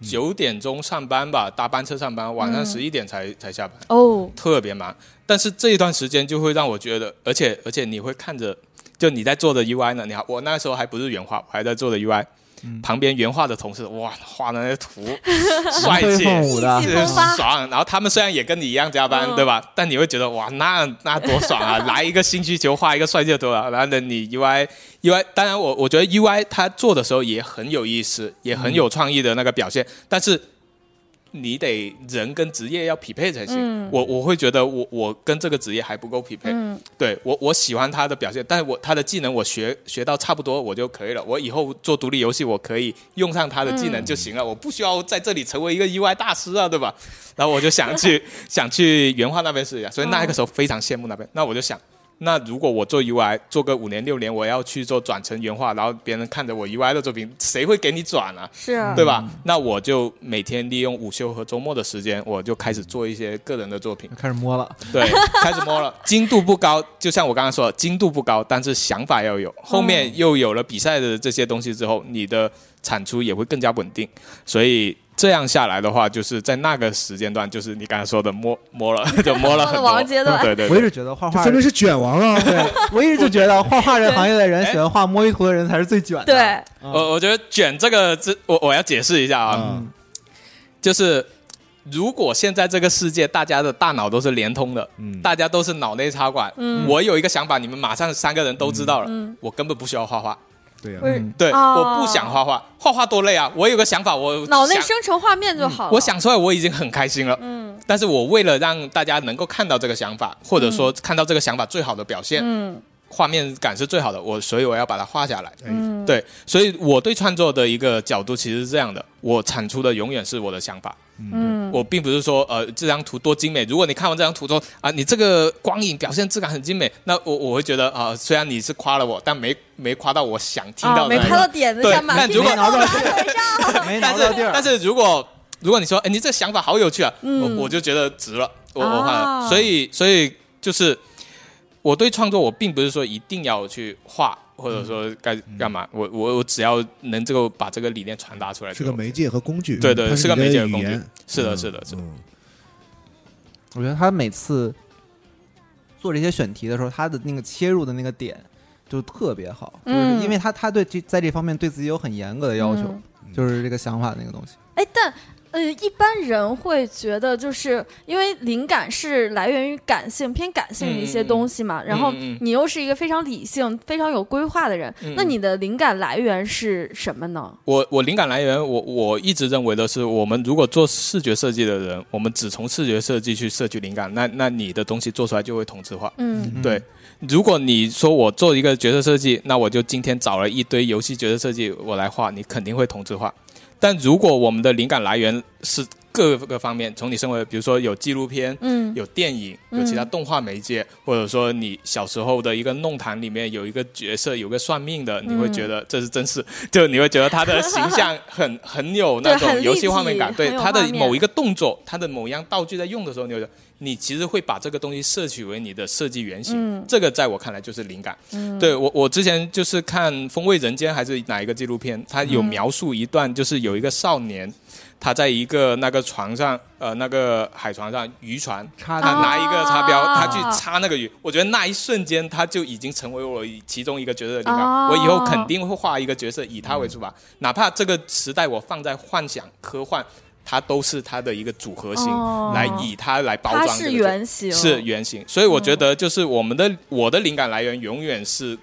九点钟上班吧，搭班车上班，晚上嗯十一点才、才下班，哦，特别忙。但是这一段时间就会让我觉得，而且而且你会看着，就你在做的 UI 呢，你好，我那时候还不是原画，我还在做的 UI，、旁边原画的同事，哇，画的那些图 帅气。是爽，然后他们虽然也跟你一样加班，嗯对吧？但你会觉得哇，那那多爽啊！来一个新需求，画一个帅气的图啊，然后呢，你 UI UI，当然我我觉得 UI 他做的时候也很有意思，也很有创意的那个表现，但是你得人跟职业要匹配才行。嗯我我会觉得我我跟这个职业还不够匹配。嗯对我我喜欢他的表现，但是我他的技能我学学到差不多我就可以了。我以后做独立游戏，我可以用上他的技能就行了，我不需要在这里成为一个 UI 大师啊，对吧？然后我就想去 想去原画那边试一下，所以那个时候非常羡慕那边。那我就想，那如果我做 UI 做个五年六年，我要去做转成原画，然后别人看着我 UI 的作品，谁会给你转啊？是啊对吧？那我就每天利用午休和周末的时间，我就开始做一些个人的作品。开始摸了。对，开始摸了，精度不高，就像我刚刚说的，精度不高，但是想法要有。后面又有了比赛的这些东西之后，你的产出也会更加稳定。所以这样下来的话，就是在那个时间段，就是你刚才说的摸摸了，就摸了很多。王阶段对对对。我一直觉得画画这分，明是卷王啊！对我一直就觉得画画这行业的人喜欢 画摸鱼图的人才是最卷的。对，嗯我我觉得卷这个，这我我要解释一下啊，嗯就是如果现在这个世界大家的大脑都是连通的，嗯大家都是脑内插管，嗯我有一个想法，你们马上三个人都知道了，嗯我根本不需要画画。对呀不，是嗯对，哦我不想画画，画画多累啊！我有个想法，我脑内生成画面就好了。我想出来，我已经很开心了。嗯但是我为了让大家能够看到这个想法，或者说看到这个想法最好的表现，嗯画面感是最好的，我所以我要把它画下来。嗯，对，所以我对创作的一个角度其实是这样的：我产出的永远是我的想法，嗯我并不是说呃这张图多精美。如果你看完这张图说啊你这个光影表现质感很精美，那我我会觉得啊、虽然你是夸了我，但没没夸到我想听到啊，的那个。没夸到点子上。没但是挠到地儿。但是如果如果你说，哎，你这想法好有趣啊，嗯我我就觉得值了，我我画了。啊所以所以就是我对创作，我并不是说一定要去画，或者说该干嘛，我我我只要能这个把这个理念传达出来是个媒介和工具，对对是个媒介和工具。是的嗯是的是的。嗯。我觉得他每次做这些选题的时候，他的那个切入的那个点就特别好，就嗯是因为他他对这在这方面对自己有很严格的要求，嗯。就是这个想法的那个东西。哎，但呃，一般人会觉得，就是因为灵感是来源于感性、偏感性的一些东西嘛，然后你又是一个非常理性、非常有规划的人，嗯那你的灵感来源是什么呢？我我灵感来源，我我一直认为的是，我们如果做视觉设计的人，我们只从视觉设计去摄取灵感，那那你的东西做出来就会同质化。嗯对，如果你说我做一个角色设计，那我就今天找了一堆游戏角色设计我来画，你肯定会同质化。但如果我们的灵感来源是各个方面，从你身为，比如说有纪录片，嗯。有电影，嗯。有其他动画媒介，或者说你小时候的一个弄堂里面有一个角色，有个算命的，你会觉得这是真实，就你会觉得他的形象很 很有那种游戏画面感，对他的某一个动作，他的某一样道具在用的时候，你会觉得你其实会把这个东西摄取为你的设计原型，嗯。这个在我看来就是灵感。对我，我之前就是看《风味人间》还是哪一个纪录片，它有描述一段，就是有一个少年，他在一个那个船上，呃，那个海船上渔船，他拿一个插标，啊。他去插那个鱼，我觉得那一瞬间他就已经成为我其中一个角色的灵感。哦我以后肯定会画一个角色以他为出发，哪怕这个时代我放在幻想、科幻，它都是它的一个组合型，哦。来以它来包它是装这个角色原型，是原型，所以我觉得就是我们的、我的灵感来源永远是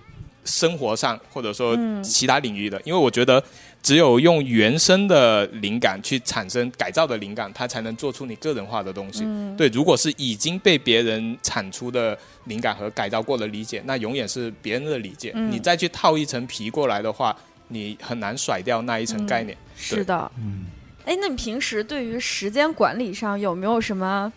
生活上或者说嗯。其他领域的，因为我觉得只有用原生的灵感去产生改造的灵感，它才能做出你个人化的东西。嗯。对，如果是已经被别人产出的灵感和改造过的理解，那永远是别人的理解，嗯。你再去套一层皮过来的话，你很难甩掉那一层概念。是的，嗯。哎，那你平时对于时间管理上有没有什么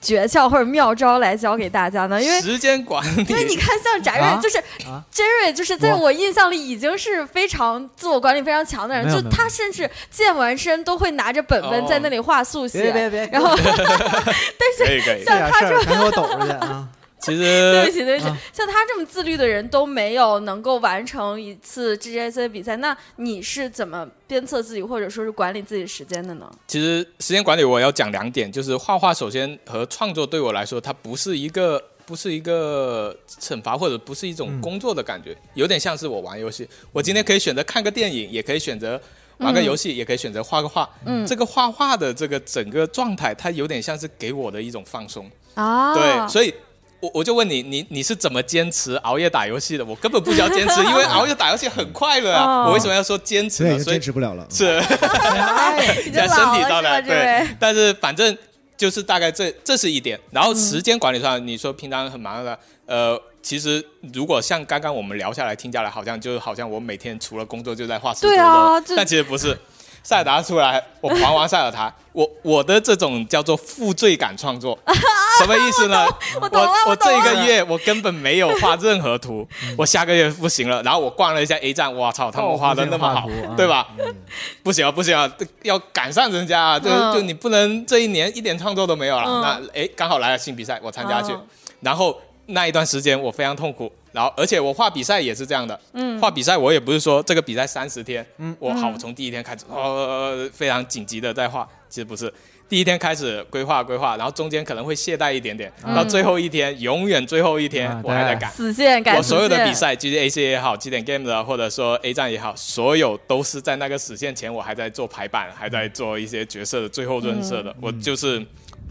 诀窍或者妙招来教给大家呢？因为时间管理，因为你看，像翟瑞、啊就是啊 Jerry，就是在我我印象里已经是非常自我管理非常强的人，就他甚至健完身都会拿着本本哦在那里画速写，别别别，然后 但是像他。这我抖出去啊！其实 对不起对不起，啊像他这么自律的人都没有能够完成一次 GJC 比赛，那你是怎么鞭策自己或者说是管理自己时间的呢？其实时间管理我要讲两点，就是画画首先和创作对我来说，它不是一个不是一个惩罚或者不是一种工作的感觉，有点像是我玩游戏，我今天可以选择看个电影，也可以选择。玩个游戏，也可以选择画个画。嗯这个画画的这个整个状态，它有点像是给我的一种放松。啊，对，所以我我就问你，你你是怎么坚持熬夜打游戏的？我根本不需要坚持，因为 熬夜打游戏很快乐啊。哦我为什么要说坚持呢？坚持不了了。是。在 身体状态是吧？这位对，但是反正就是大概这这是一点。然后时间管理上，你说平常很忙的，呃，其实如果像刚刚我们聊下来听下来，好像就好像我每天除了工作就在画十对啊但其实不是。塞尔达出来，我狂玩塞尔达，我我的这种叫做负罪感创作，什么意思呢？我我我这一个月我根本没有画任何图，我下个月不行了，然后我逛了一下 A 站，我操，他们画的那么好对吧？不行啊，不行啊，要赶上人家啊！就嗯就你不能这一年一点创作都没有了。嗯那哎，刚好来了新比赛，我参加去嗯，然后那一段时间我非常痛苦，然后而且我画比赛也是这样的，嗯。画比赛我也不是说这个比赛三十天，嗯，我好，我从第一天开始，呃，非常紧急的在画，其实不是。第一天开始规划规划，然后中间可能会懈怠一点点，到最后一天，永远最后一天我还在赶。死线改我所有的比赛，就是 AC 也好，几点 Game 的，或者说 A 站也好，所有都是在那个死线前，我还在做排版，还在做一些角色的最后润色的。我就是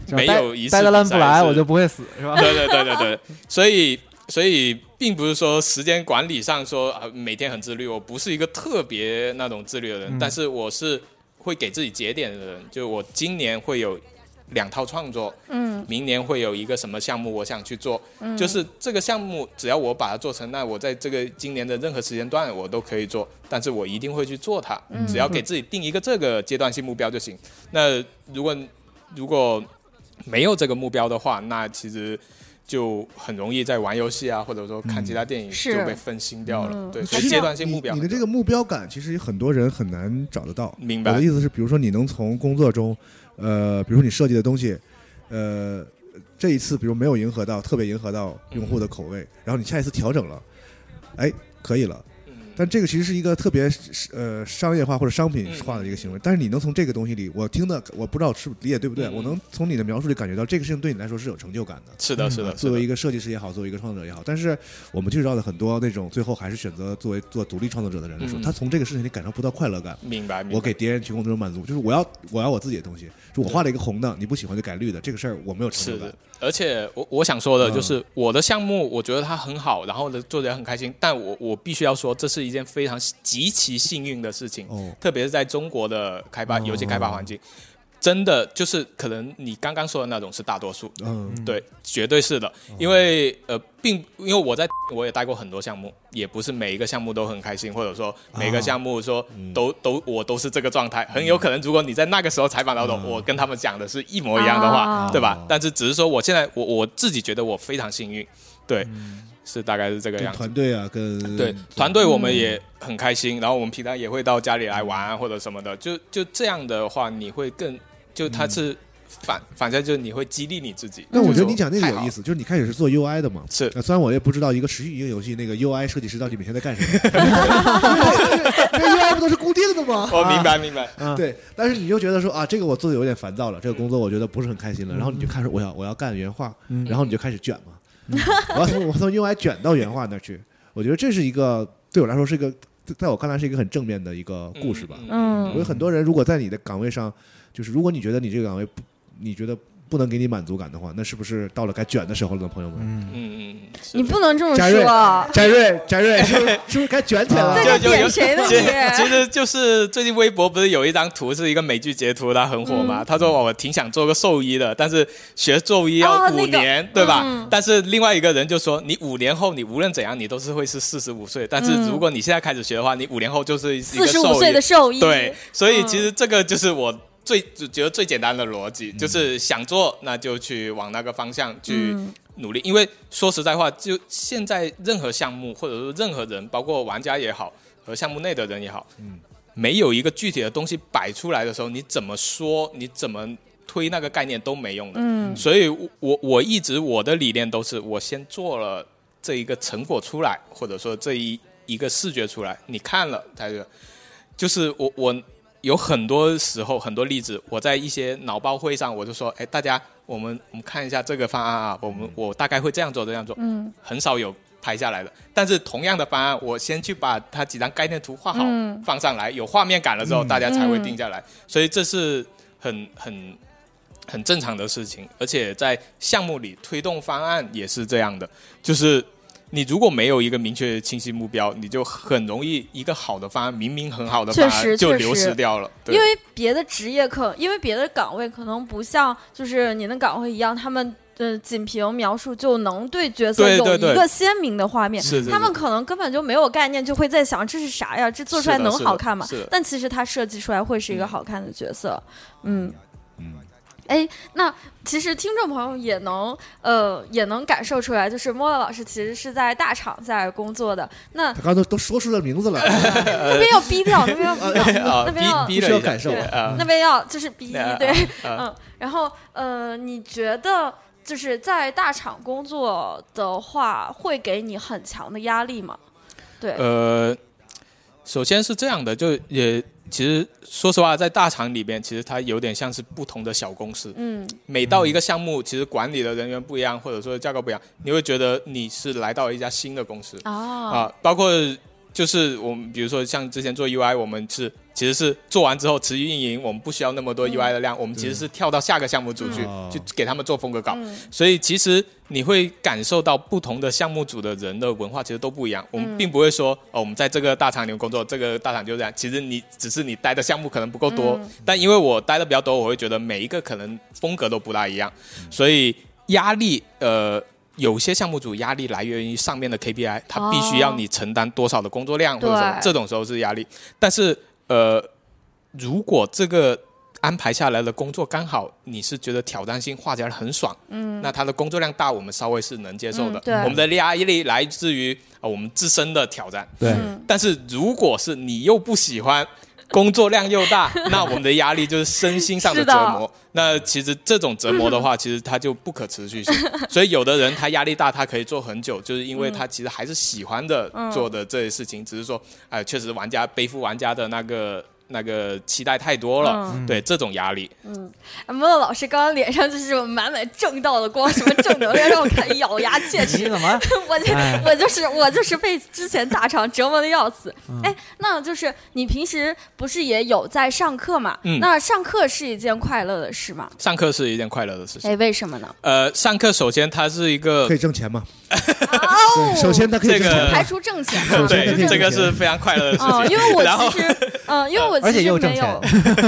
没有一次不来，我就不会死，是吧？对对对对对，所以所以并不是说时间管理上说啊每天很自律，我不是一个特别那种自律的人，嗯。但是我是会给自己节点的人，就我今年会有两套创作，嗯。明年会有一个什么项目我想去做，就是这个项目只要我把它做成，那我在这个今年的任何时间段我都可以做，但是我一定会去做它，只要给自己定一个这个阶段性目标就行。那如果如果没有这个目标的话，那其实就很容易在玩游戏啊，或者说看其他电影就被分心掉了。嗯对，所以阶段性目标你，你的这个目标感，其实很多人很难找得到。明白我的意思是，比如说你能从工作中，呃，比如说你设计的东西，呃，这一次比如没有迎合到，特别迎合到用户的口味，然后你下一次调整了，哎，可以了。但这个其实是一个特别呃商业化或者商品化的一个行为。但是你能从这个东西里，我听的我不知道是不理解对不对，嗯我能从你的描述里感觉到这个事情对你来说是有成就感的。是的，是的，作为一个设计师也好，作为一个创作者也好，但是我们知道的很多那种最后还是选择作为做独立创作者的人来说，嗯他从这个事情里感受不到快乐感。明白，明白。我给别人提供这种满足，就是我要我要我自己的东西，就我画了一个红的，你不喜欢就改绿的，这个事儿我没有成就感是的。，而且我我想说的嗯就是，我的项目我觉得它很好，然后呢做的也很开心，但我我必须要说，这是一件非常极其幸运的事情，哦，特别是在中国的开发哦。游戏开发环境，真的就是可能你刚刚说的那种是大多数，嗯，对，绝对是的，因为呃，并因为我在我也带过很多项目，也不是每一个项目都很开心，或者说每个项目说都、都我都是这个状态，很有可能如果你在那个时候采访到的，我跟他们讲的是一模一样的话，啊。对吧？但是只是说我现在我我自己觉得我非常幸运，对，是大概是这个样子。团队啊，跟对团队我们也很开心，然后我们平常也会到家里来玩啊或者什么的，就就这样的话，你会更就他是反反正就是你会激励你自己。那我觉得你讲那个有意思，就是你开始是做 UI 的嘛？是。呃虽然我也不知道一个持续营游戏那个 UI 设计师到底每天在干什么，这 UI 不都是固定的吗？我明白明白，对，但是你就觉得说啊，这个我做的有点烦躁了，这个工作我觉得不是很开心了，然后你就开始我要我要干原画，然后你就开始卷嘛，我要从我从 UI 卷到原画那儿去，我觉得这是一个对我来说是一个，在我看来是一个很正面的一个故事吧。嗯我有很多人，如果在你的岗位上，就是如果你觉得你这个岗位不，你觉得不能给你满足感的话，那是不是到了该卷的时候了呢，朋友们？嗯，嗯嗯，你不能这么说，翟瑞，翟瑞，是不是是不是该卷起来了？在这就就有点谁呢其实？其实就是最近微博不是有一张图是一个美剧截图，它很火嗯嘛。他说我挺想做个兽医的，但是学兽医哦要五年，对吧？嗯但是另外一个人就说，你五年后你无论怎样你都是会是四十五岁，但是嗯如果你现在开始学的话，你五年后就是一个四十五岁的。兽医，对，所以嗯其实这个就是我最就觉得最简单的逻辑，就是想做那就去往那个方向去嗯努力。因为说实在话，就现在任何项目或者说任何人，包括玩家也好和项目内的人也好，嗯没有一个具体的东西摆出来的时候，你怎么说，你怎么推那个概念都没用的。嗯所以我，我我一直我的理念都是，我先做了这一个成果出来，或者说这一一个视觉出来，你看了，它就就是我我有很多时候很多例子，我在一些脑包会上，我就说，哎，大家我们我们看一下这个方案啊，我们我大概会这样做这样做，嗯很少有拍下来的。但是同样的方案，我先去把它几张概念图画好，嗯放上来，有画面感了之后，嗯大家才会定下来。所以这是很很很正常的事情，而且在项目里推动方案也是这样的，就是。你如果没有一个明确清晰目标，你就很容易一个好的方案，明明很好的方确实案就确实流失掉了。因为别的职业可，因为别的岗位可能不像就是你的岗位一样，他们呃仅凭描述就能对角色有一个鲜明的画面。他们可能根本就没有概念，就会在想这是啥呀？这做出来能好看吗？但其实他设计出来会是一个好看的角色。嗯，嗯，哎，那其实听众朋友也能呃也能感受出来，就是莫乐老师其实是在大厂在工作的。那他刚才都都说出了名字了，那边要逼掉，那边要逼掉，啊，那边要逼逼了一下需要感受那边要就是逼啊对，啊 嗯，然后呃，你觉得就是在大厂工作的话，会给你很强的压力吗？对，呃，首先是这样的，就也其实说实话，在大厂里边，其实它有点像是不同的小公司。嗯每到一个项目，其实管理的人员不一样，或者说架构不一样，你会觉得你是来到一家新的公司啊，啊。包括就是我们比如说像之前做 UI，我们是其实是做完之后持续运营，我们不需要那么多 UI 的量，我们其实是跳到下个项目组去嗯去给他们做风格稿。嗯所以其实你会感受到不同的项目组的人的文化其实都不一样。我们嗯并不会说哦，我们在这个大厂里面工作，这个大厂就这样。其实你只是你待的项目可能不够多，嗯但因为我待的比较多，我会觉得每一个可能风格都不大一样，所以压力呃。有些项目组压力来源于上面的 KPI，他必须要你承担多少的工作量，或者什么，这种时候是压力。但是呃，如果这个安排下来的工作刚好你是觉得挑战性画起来很爽，嗯，那它的工作量大，我们稍微是能接受的。嗯对我们的压力来自于、呃、我们自身的挑战。对嗯但是如果是你又不喜欢工作量又大，那我们的压力就是身心上的折磨。那其实这种折磨的话，其实它就不可持续性。所以有的人他压力大，他可以做很久，就是因为他其实还是喜欢的做的这些事情，只是说，哎、确实玩家背负玩家的那个那个期待太多了，嗯对这种压力。嗯莫乐老师刚刚脸上就是满满正道的光，什么正能量，让我看咬牙切齿。怎么？我就哎我就是我就是被之前大厂折磨的要死。嗯哎，那就是你平时不是也有在上课嘛？嗯那上课是一件快乐的事吗？上课是一件快乐的事情。哎，为什么呢？呃，上课首先它是一个可以挣钱嘛？哦，首先它可以。排除挣钱对，这个是非常快乐的事嗯，情。因为我其实，嗯，因为我而且其实又挣没有，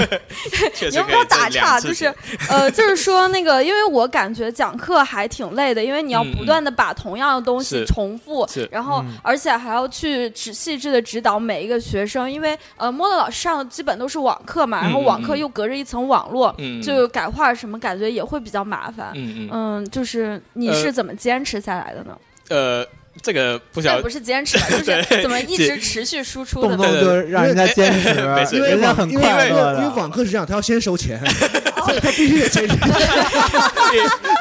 确实你要不要可以挣打岔？就是呃，就是说那个，因为我感觉讲课还挺累的，因为你要不断的把同样的东西重复是，然后嗯。而且还要去指细致的指导每一个学生，因为呃，莫乐老师上的基本都是网课嘛，然后网课又隔着一层网络，嗯，就改画什么感觉也会比较麻烦。嗯嗯。嗯，就是你呃是怎么坚持下来的呢？呃，这个不晓得不是坚持，就是怎么一直持续输出的呢？动不动就让人家坚持，因为 人家很因为快乐因为。网课是这样，他要先收钱，所以他必须得坚持。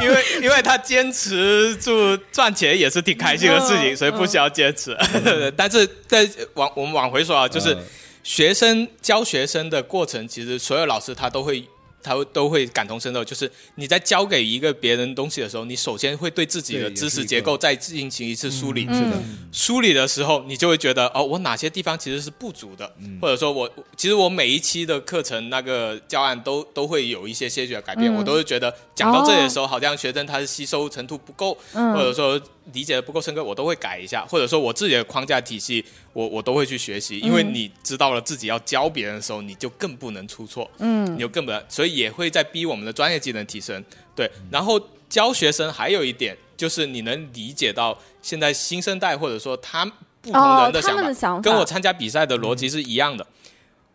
因为因为他坚持住赚钱也是挺开心的事情，嗯所以不需要坚持。但是在往我们往回说啊，就是嗯学生教学生的过程，其实所有老师他都会。他会都会感同身受，就是你在教给一个别人东西的时候，你首先会对自己的知识结构再进行一次梳理。嗯是的，梳理的时候，你就会觉得哦，我哪些地方其实是不足的，或者说我其实我每一期的课程那个教案都都会有一些些许的改变，嗯。我都会觉得讲到这里的时候，好像学生他是吸收程度不够，嗯。或者说理解的不够深刻，我都会改一下，或者说我自己的框架体系，我我都会去学习，因为嗯。你知道了自己要教别人的时候，你就更不能出错，嗯。你就更不能，所以也会在逼我们的专业技能提升。对，然后教学生还有一点就是你能理解到现在新生代或者说他不同人的想法，跟我参加比赛的逻辑是一样的。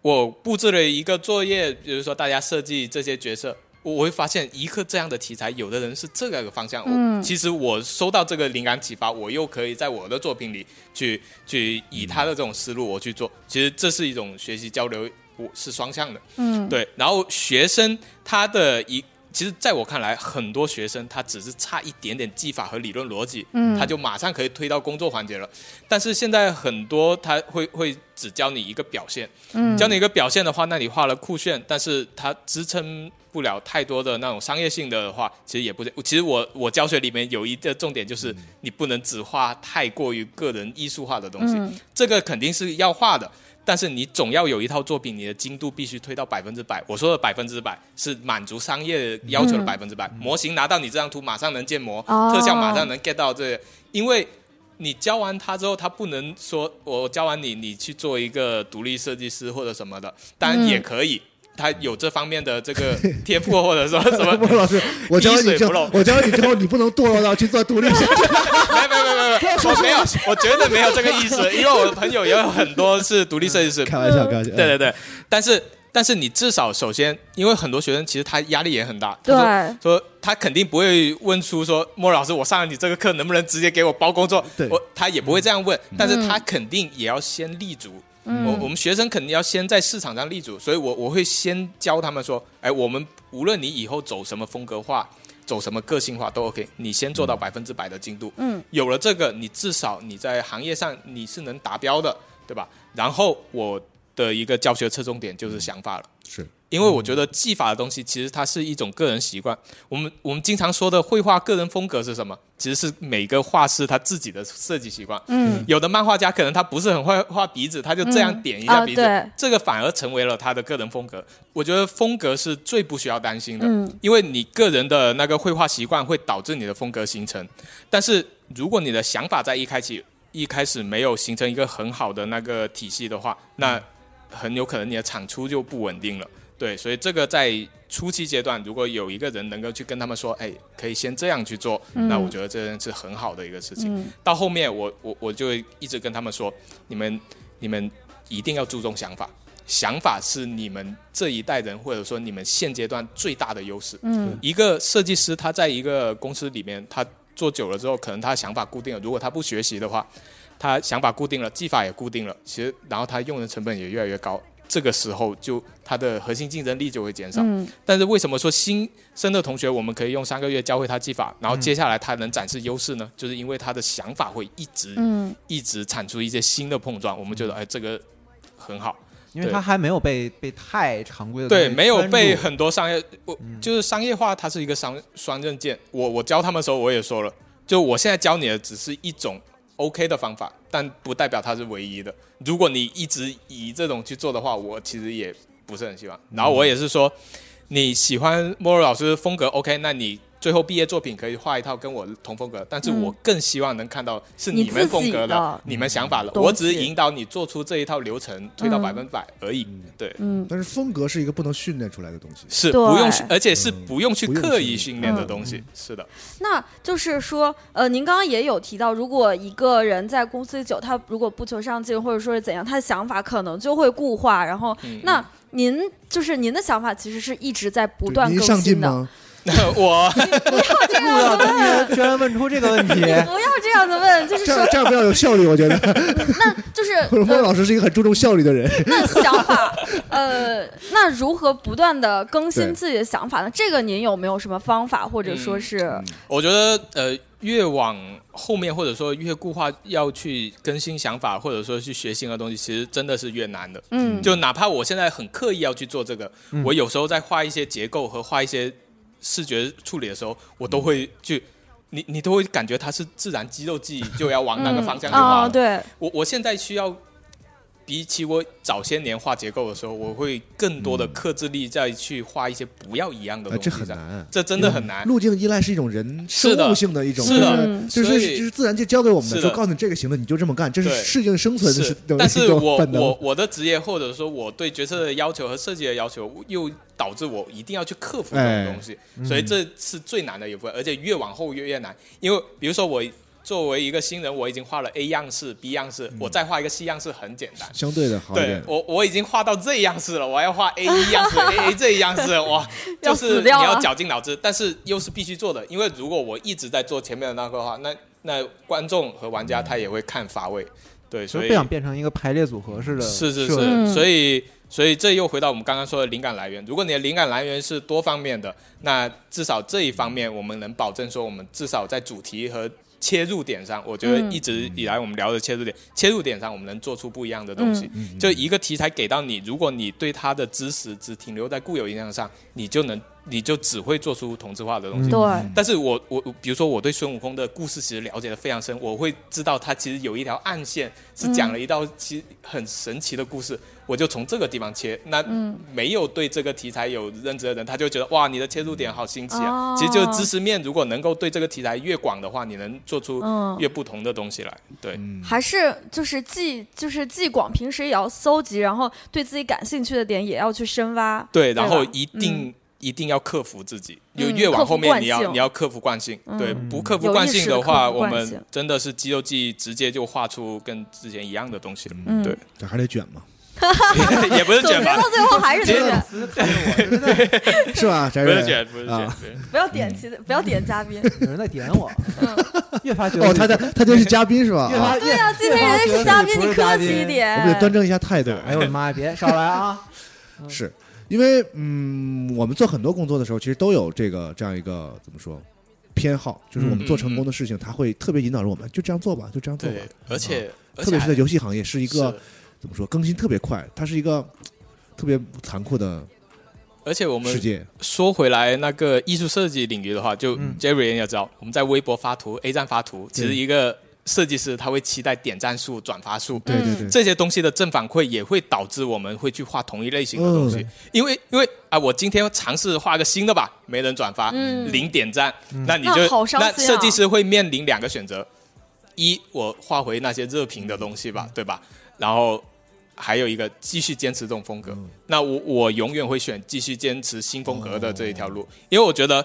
我布置了一个作业，比如说大家设计这些角色。我我会发现一个这样的题材，有的人是这个方向。其实我收到这个灵感启发，我又可以在我的作品里去去以他的这种思路我去做。其实这是一种学习交流，我是双向的。嗯，对，然后学生他的一，其实在我看来，很多学生他只是差一点点技法和理论逻辑，嗯他就马上可以推到工作环节了。但是现在很多他会会只教你一个表现，嗯教你一个表现的话，那你画了酷炫，但是它支撑不了太多的那种商业性的话，其实也不是。其实我我教学里面有一个重点就是，你不能只画太过于个人艺术化的东西，嗯这个肯定是要画的。但是你总要有一套作品，你的精度必须推到百分之百。我说的百分之百是满足商业要求的嗯百分之百。模型拿到你这张图，马上能建模，哦特效马上能 get 到这个，因为你教完他之后，他不能说我教完你，你去做一个独立设计师或者什么的，当然也可以。他有这方面的这个 天赋，或者说 什么，莫老师，我教你之后我教你之后，你不能堕落到去做独立设计。没有没有没有没有，我没有，我绝对没有这个意思，因为我的朋友也有很多是独立设计师，开玩笑，开玩笑。对对对，但是但是你至少首先，因为很多学生其实他压力也很大，对他说说他肯定不会问出说莫老师，我上了你这个课能不能直接给我包工作？对我他也不会这样问，但是他肯定也要先立足。我我们学生肯定要先在市场上立足，所以我我会先教他们说，哎，我们无论你以后走什么风格化，走什么个性化都 OK，你先做到百分之百的精度。嗯，有了这个，你至少你在行业上你是能达标的，对吧？然后我的一个教学侧重点就是想法了。是因为我觉得技法的东西，其实它是一种个人习惯。我们我们经常说的绘画个人风格是什么？其实是每个画师他自己的设计习惯。嗯，有的漫画家可能他不是很会画鼻子，他就这样点一下鼻子，这个反而成为了他的个人风格。我觉得风格是最不需要担心的，嗯因为你个人的那个绘画习惯会导致你的风格形成。但是如果你的想法在一开始一开始没有形成一个很好的那个体系的话，那很有可能你的产出就不稳定了。对，所以这个在初期阶段，如果有一个人能够去跟他们说，哎，可以先这样去做，那我觉得这是很好的一个事情。嗯到后面我我我就一直跟他们说，你们你们一定要注重想法，想法是你们这一代人或者说你们现阶段最大的优势。嗯，一个设计师他在一个公司里面，他做久了之后，可能他想法固定了，如果他不学习的话，他想法固定了，技法也固定了，其实然后他用的成本也越来越高。这个时候就它的核心竞争力就会减少。嗯但是为什么说新生的同学我们可以用三个月教会他技法，然后接下来他能展示优势呢？就是因为他的想法会一直、嗯一直产出一些新的碰撞，我们觉得哎这个很好。因为对它还没有被被太常规的对，没有被很多商业，我、嗯就是商业化，它是一个双双刃剑。我我教他们的时候，我也说了，就我现在教你的只是一种 OK 的方法，但不代表它是唯一的。如果你一直以这种去做的话，我其实也不是很喜欢。然后我也是说，你喜欢莫尔老师风格 OK，那你。最后毕业作品可以画一套跟我同风格，但是我更希望能看到是你你们风格的你们想法的。我只是引导你做出这一套流程，推到嗯百分百而已。对，嗯，但是风格是一个不能训练出来的东西。是不用，而且是不用去刻意训练的嗯东西。是的，那就是说，呃，您刚刚也有提到，如果一个人在公司里久，他如果不求上进，或者说是怎样，他的想法可能就会固化。然后，嗯那您就是您的想法其实是一直在不断更新的。我陆导今天居然问出这个问题，不要这样子问，就是说，这样这样比较有效率，我觉得。那就是或者莫呃，老师是一个很注重效率的人。那想法，呃，那如何不断的更新自己的想法呢？这个您有没有什么方法，或者说是，我觉得呃，越往后面或者说越固化，要去更新想法，或者说去学新的东西，其实真的是越难的。嗯，就哪怕我现在很刻意要去做这个，嗯我有时候在画一些结构和画一些视觉处理的时候，我都会去。你你都会感觉它是自然肌肉记忆，就要往那个方向去画啊、了。对，我我现在需要，比起我早些年画结构的时候，我会更多的克制力再去画一些不要一样的东西这。很难。这真的很难。路径依赖是一种人是的生物性的一种，是的嗯就是所以就是自然界教给我们的，是的说告诉你这个行的你就这么干，这是适应生存的是但是一种我本能我我的职业或者说我对角色的要求和设计的要求，又导致我一定要去克服这哎种东西，所以这是最难的一部分，而且越往后越越难。因为比如说我作为一个新人，我已经画了 A 样式、B 样式，我再画一个 C 样式很简单。相对的好一对点。我，我已经画到这样式了，我还要画 A 一样式、A A 这样式，哇，就是你要绞尽脑汁，但是又是必须做的，因为如果我一直在做前面的那个的话，那那观众和玩家他也会看乏味，对，所以不想变成一个排列组合似的是是是，所以所以这又回到我们刚刚说的灵感来源。如果你的灵感来源是多方面的，那至少这一方面我们能保证说，我们至少在主题和切入点上，我觉得嗯。一直以来我们聊的切入点，切入点上我们能做出不一样的东西。嗯。就一个题材给到你，如果你对它的知识只停留在固有印象上，你就能你就只会做出同质化的东西。对，但是我我我比如说我对孙悟空的故事其实了解的非常深，我会知道他其实有一条暗线是讲了一道其实很神奇的故事，我就从这个地方切。那没有对这个题材有认知的人，他就觉得哇，你的切入点好新奇啊！哦其实就是知识面，如果能够对这个题材越广的话，你能做出嗯越不同的东西来。对，嗯还是就是既就是既广，平时也要搜集，然后对自己感兴趣的点也要去深挖。对，然后一定、一定要克服自己，嗯就越往后面你要你要克服惯性，嗯。对，不克服惯性的话，我们真的是肌肉记忆直接就画出跟之前一样的东西了。嗯，对，这还得卷吗，也不是卷吧，结到最后还是得结卷，是吧？不是卷，不是卷不要点其不要点嘉宾。有人在点我，越发觉得哦，他在他这是嘉宾是吧？啊越发对呀，今天人家是嘉宾，你客气一点。我们得端正一下态度。哎呦我的妈呀，别少来啊！是因为嗯，我们做很多工作的时候，其实都有这个这样一个怎么说偏好，就是我们做成功的事情，他会特别引导着我们，就这样做吧，就这样做吧。，而且特别是在游戏行业，是一个是怎么说更新特别快，它是一个特别残酷的而且我们。说回来，那个艺术设计领域的话，就嗯 Jerry 也知道，我们在微博发图、A 站发图，其实一个设计师他会期待点赞数、转发数，对对对，这些东西的正反馈也会导致我们会去画同一类型的东西，嗯。因为因为啊，我今天尝试画个新的吧，没人转发，嗯。零点赞，那你就那设计师会面临两个选择：一，我画回那些热评的东西吧，对吧？然后还有一个继续坚持这种风格。那我我永远会选继续坚持新风格的这一条路，因为我觉得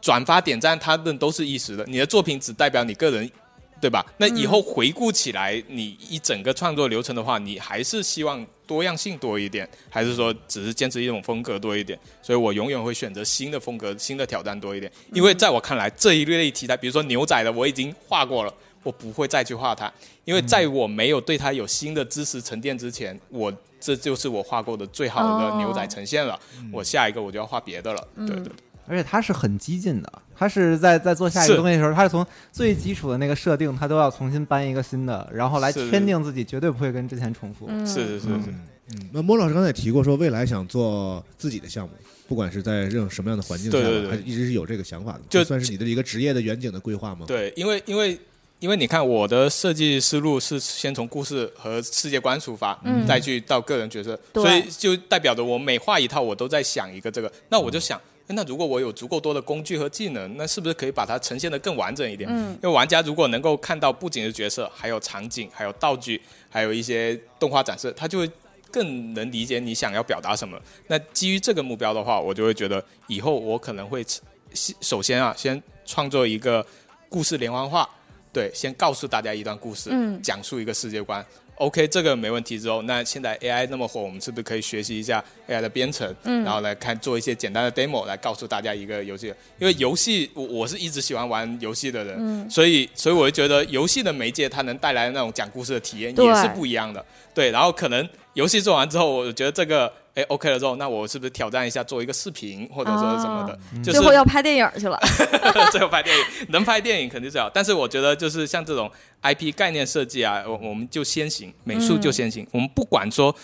转发点赞它们都是一时的，你的作品只代表你个人。对吧？那以后回顾起来，你一整个创作流程的话，你还是希望多样性多一点，还是说只是坚持一种风格多一点？所以我永远会选择新的风格、新的挑战多一点。因为在我看来，这一类题材，比如说牛仔的，我已经画过了，我不会再去画它，因为在我没有对它有新的知识沉淀之前，我这就是我画过的最好的牛仔呈现了，我下一个我就要画别的了。对对对，而且它是很激进的，他是在在做下一个东西的时候，他是从最基础的那个设定，他都要重新搬一个新的，然后来是圈定自己绝对不会跟之前重复。嗯是是是是。嗯，那莫老师刚才也提过，说未来想做自己的项目，不管是在任何什么样的环境下，对对对还一直是有这个想法的，就这算是你的一个职业的远景的规划吗？对，因为因为因为你看我的设计思路是先从故事和世界观出发，嗯再去到个人角色，对所以就代表着我每画一套，我都在想一个这个。那我就想，诶那如果我有足够多的工具和技能，那是不是可以把它呈现的更完整一点？嗯因为玩家如果能够看到不仅是角色，还有场景，还有道具，还有一些动画展示，他就会。更能理解你想要表达什么。那基于这个目标的话，我就会觉得以后我可能会首先啊，先创作一个故事连环画，对，先告诉大家一段故事，嗯讲述一个世界观。OK，这个没问题。之后，那现在 AI 那么火，我们是不是可以学习一下 AI 的编程，嗯然后来看做一些简单的 demo，来告诉大家一个游戏？因为游戏，我我是一直喜欢玩游戏的人，嗯所以所以我就觉得游戏的媒介它能带来的那种讲故事的体验也是不一样的。对，然后可能游戏做完之后，我觉得这个哎 OK 了之后，那我是不是挑战一下做一个视频或者说什么的？就是最后要拍电影去了。最后拍电影，能拍电影肯定是好。但是我觉得就是像这种 IP 概念设计啊，我我们就先行，美术就先行。我们不管说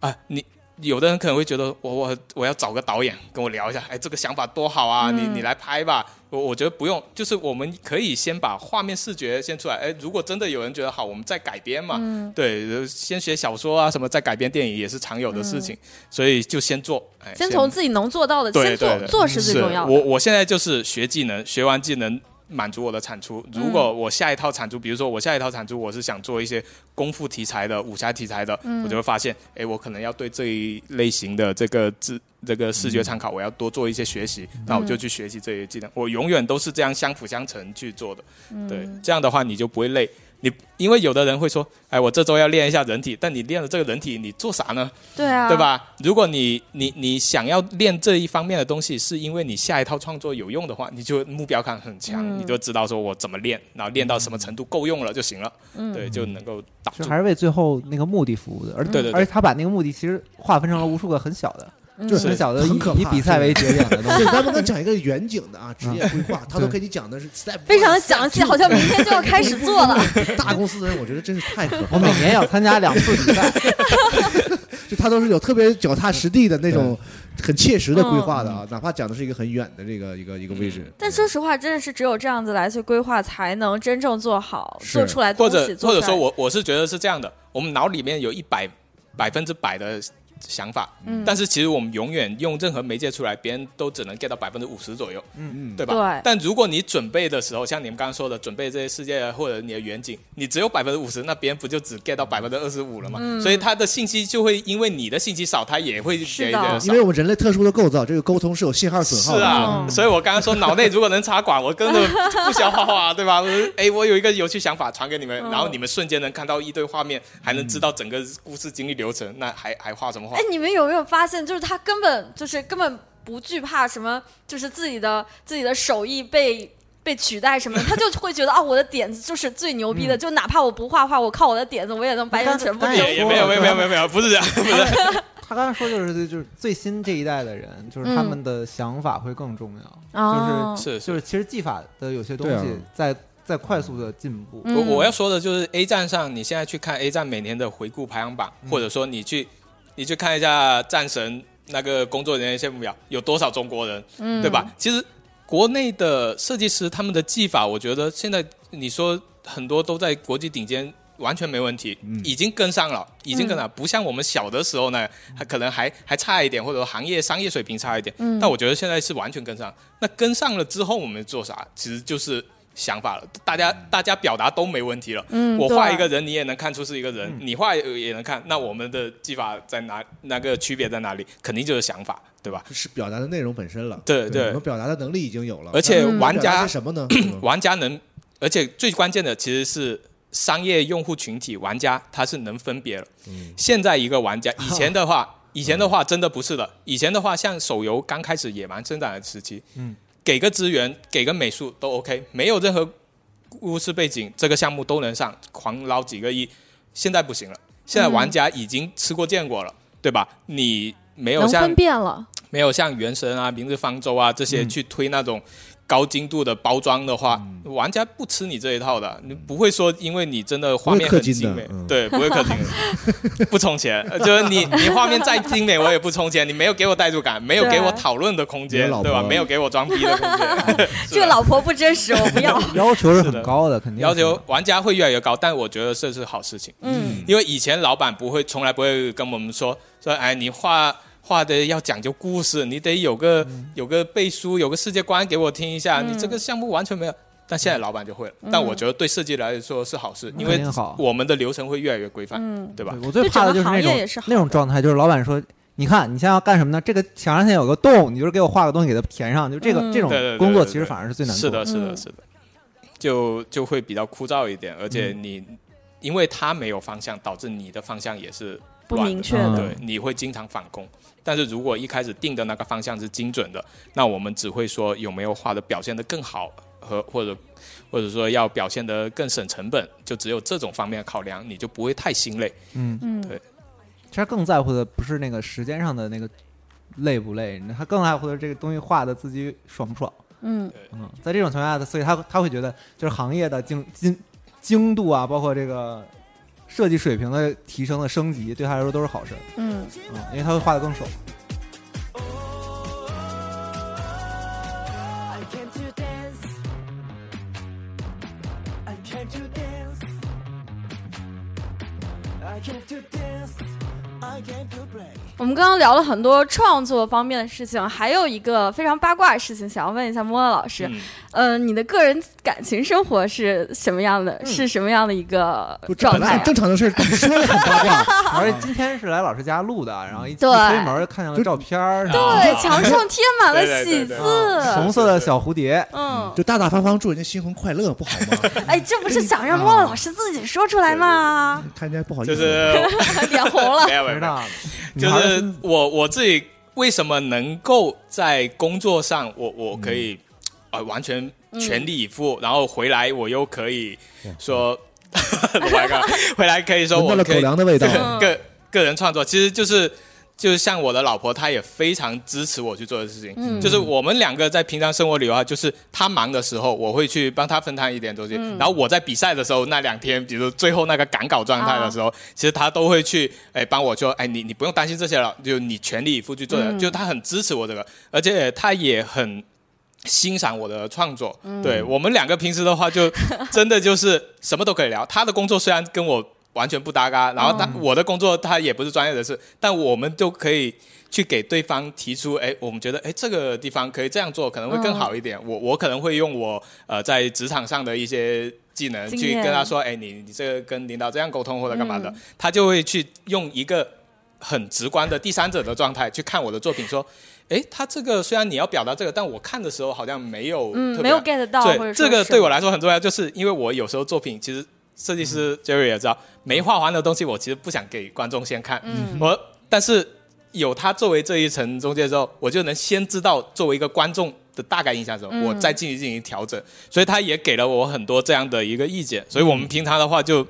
啊，你有的人可能会觉得我我我要找个导演跟我聊一下，哎，这个想法多好啊，你你来拍吧。我我觉得不用，就是我们可以先把画面视觉先出来。哎，如果真的有人觉得好，我们再改编嘛。对，先学小说啊什么，再改编电影也是常有的事情。所以就先做，哎，先从自己能做到的先做做是最重要的。我我现在就是学技能，学完技能满足我的产出。如嗯果我下一套产出，比如说我下一套产出，我是想做一些功夫题材的、武侠题材的，嗯我就会发现，哎，我可能要对这一类型的这个字。这个视觉参考，我要多做一些学习，嗯那我就去学习这些技能。我永远都是这样相辅相成去做的，嗯对，这样的话你就不会累。你因为有的人会说，哎，我这周要练一下人体，但你练了这个人体，你做啥呢？对啊，对？吧？如果你你你想要练这一方面的东西，是因为你下一套创作有用的话，你就目标感很强，嗯你就知道说我怎么练，然后练到什么程度够用了就行了，嗯对，就能够打住就还。是为最后那个目的服务的，而对对对而且他把那个目的其实划分成了无数个很小的，嗯就是很小的以以比赛为节点的东对，西。咱们 能讲一个远景的啊，职业规划，他都给你讲的是 step 非常详细，好像明天就要开始做了。大公司的人，我觉得真是太可怕我每。年要参加两次比赛，就他都是有特别脚踏实地的那种很切实的规划的啊，嗯哪怕讲的是一个很远的这个一个一个位置。但说实话，真的是只有这样子来去规划，才能真正做好，是做出来东或者西。或者说我我是觉得是这样的，我们脑里面有一百百分之百的想法，嗯但是其实我们永远用任何媒介出来，别人都只能 get 到百分之五十左右，嗯嗯，对吧？对但如果你准备的时候，像你们刚刚说的，准备这些世界或者你的远景，你只有百分之五十，那别人不就只 get 到百分之二十五了吗？所以他的信息就会因为你的信息少，他也会给的少因。为我们人类特殊的构造，这个沟通是有信号损耗的。是啊，嗯所以我刚刚说脑内如果能插管，我根本不需要画画，对吧？我哎，我有一个有趣想法传给你们，嗯然后你们瞬间能看到一堆画面，还能知道整个故事经历流程，那还还画什么画哎？，你们有没有发现，就是他根本就是根本不惧怕什么，就是自己的自己的手艺被。被取代什么，他就会觉得啊，我的点子就是最牛逼的，就哪怕我不画画，我靠我的点子，我也能把你们全部没有没有没有没有没有，不是这样，不是。他刚才说就是就是最新这一代的人，就是他们的想法会更重要，就，是就是其实技法的有些东西在在快速的进步。嗯我我要说的就是 A 站上，你现在去看 A 站每年的回顾排行榜，嗯或者说你去你去看一下战神那个工作人员羡慕表，有多少中国人，嗯对吧？其实国内的设计师他们的技法，我觉得现在你说很多都在国际顶尖。完全没问题，已经跟上了，已经跟上了，不像我们小的时候呢，还可能还还差一点，或者说行业商业水平差一点。嗯但我觉得现在是完全跟上。那跟上了之后，我们做啥？其实就是想法了。大家大家表达都没问题了。嗯我画一个人，你也能看出是一个人；你画也也能看。那我们的技法在哪？那个区别在哪里？肯定就是想法，对吧？是表达的内容本身了。对对我们表达的能力已经有了，而且玩家些什么呢？嗯玩家能，而且最关键的其实是商业用户群体，玩家他是能分别了。现在一个玩家，以前的话，以前的话真的不是的。以前的话，像手游刚开始野蛮生长的时期，嗯，给个资源，给个美术都 OK，没有任何故事背景，这个项目都能上，狂捞几个亿。现在不行了，现在玩家已经吃过见过了。对吧？你没有像分辨了，没有像原神啊、明日方舟啊这些去推那种高精度的包装的话，玩家不吃你这一套的。你不会说因为你真的画面很精美对，不会氪金，不充钱。呃就是你你画面再精美，我也不充钱。你没有给我代入感，没有给我讨论的空间对吧？没有给我装逼的空间。这个老婆不真实，我不要。要求是很高的，肯定要求玩家会越来越高，但我觉得这是好事情。嗯因为以前老板不会，从来不会跟我们说说，哎，你画画的要讲究故事，你得有个、有个背书，有个世界观给我听一下。嗯你这个项目完全没有，但现在老板就会了。但我觉得对设计来说是好事，因为我们的流程会越来越规范，嗯，对吧？对我最怕的就是那种是那种状态，就是老板说。你看，你现在要干什么呢？这个墙上现在有个洞，你就是给我画个东西给它填上，就这个、嗯这种工作其实反而是最难做是的，是的，嗯是的，就就会比较枯燥一点，而且你、因为它没有方向，导致你的方向也是不明确的。嗯对，你会经常返工。但是如果一开始定的那个方向是精准的，那我们只会说有没有画的表现的更好，和或者或者说要表现的更省成本，就只有这种方面考量，你就不会太心累。嗯，嗯，对其实更在乎的不是那个时间上的那个累不累，他更在乎的是这个东西画的自己爽不爽。嗯嗯，在这种情况下，所以他他会觉得就是行业的精精精度啊，包括这个设计水平的提升的升级，对他来说都是好事儿。嗯，嗯，因为他会画的更爽。I to dance. I came to dance. I came to dance. I came to play. 我们刚刚聊了很多创作方面的事情，还有一个非常八卦的事情，想要问一下莫莫老师，嗯，呃，你的个人感情生活是什么样的？是什么样的一个状态正常的事儿，说的很八卦。而且今天是来老师家录的，然后一推门就看见了照片儿，对，墙上 贴满了喜字，红色的小蝴蝶，嗯，就大大方方祝人家新婚快乐，不好吗？哎，这不是想让莫莫老师自己说出来吗？看人家不好意思，就是脸红了没，有没有没有，不知道，女就是我我自己为什么能够在工作上，我我可以呃完全全力以赴，然后回来我又可以说，我来看，回来可以说我个个人创作，其实就是。就是像我的老婆，她也非常支持我去做的事情。嗯就是我们两个在平常生活里的话，就是她忙的时候，我会去帮她分摊一点东西。嗯然后我在比赛的时候，那两天，比如最后那个赶稿状态的时候，啊其实她都会去哎帮我说，哎你你不用担心这些了，就你全力以赴去做的。嗯就她很支持我这个，而且她也很欣赏我的创作。嗯对我们两个平时的话，就真的就是什么都可以聊。她的工作虽然跟我完全不搭嘎，然后他、我的工作他也不是专业的事，但我们都可以去给对方提出，哎，我们觉得哎这个地方可以这样做，可能会更好一点。我我可能会用我呃在职场上的一些技能去跟他说，哎，你你这个跟领导这样沟通或者干嘛的，嗯。他就会去用一个很直观的第三者的状态去看我的作品，说，哎，他这个虽然你要表达这个，但我看的时候好像没有嗯，没有 get 到，对，这个对我来说很重要，就是因为我有时候作品其实设计师 Jerry 也知道，没画完的东西我其实不想给观众先看，嗯。我但是有他作为这一层中介之后，我就能先知道作为一个观众的大概印象之后，嗯。我再进行进行调整，所以他也给了我很多这样的一个意见，所以我们平常的话就。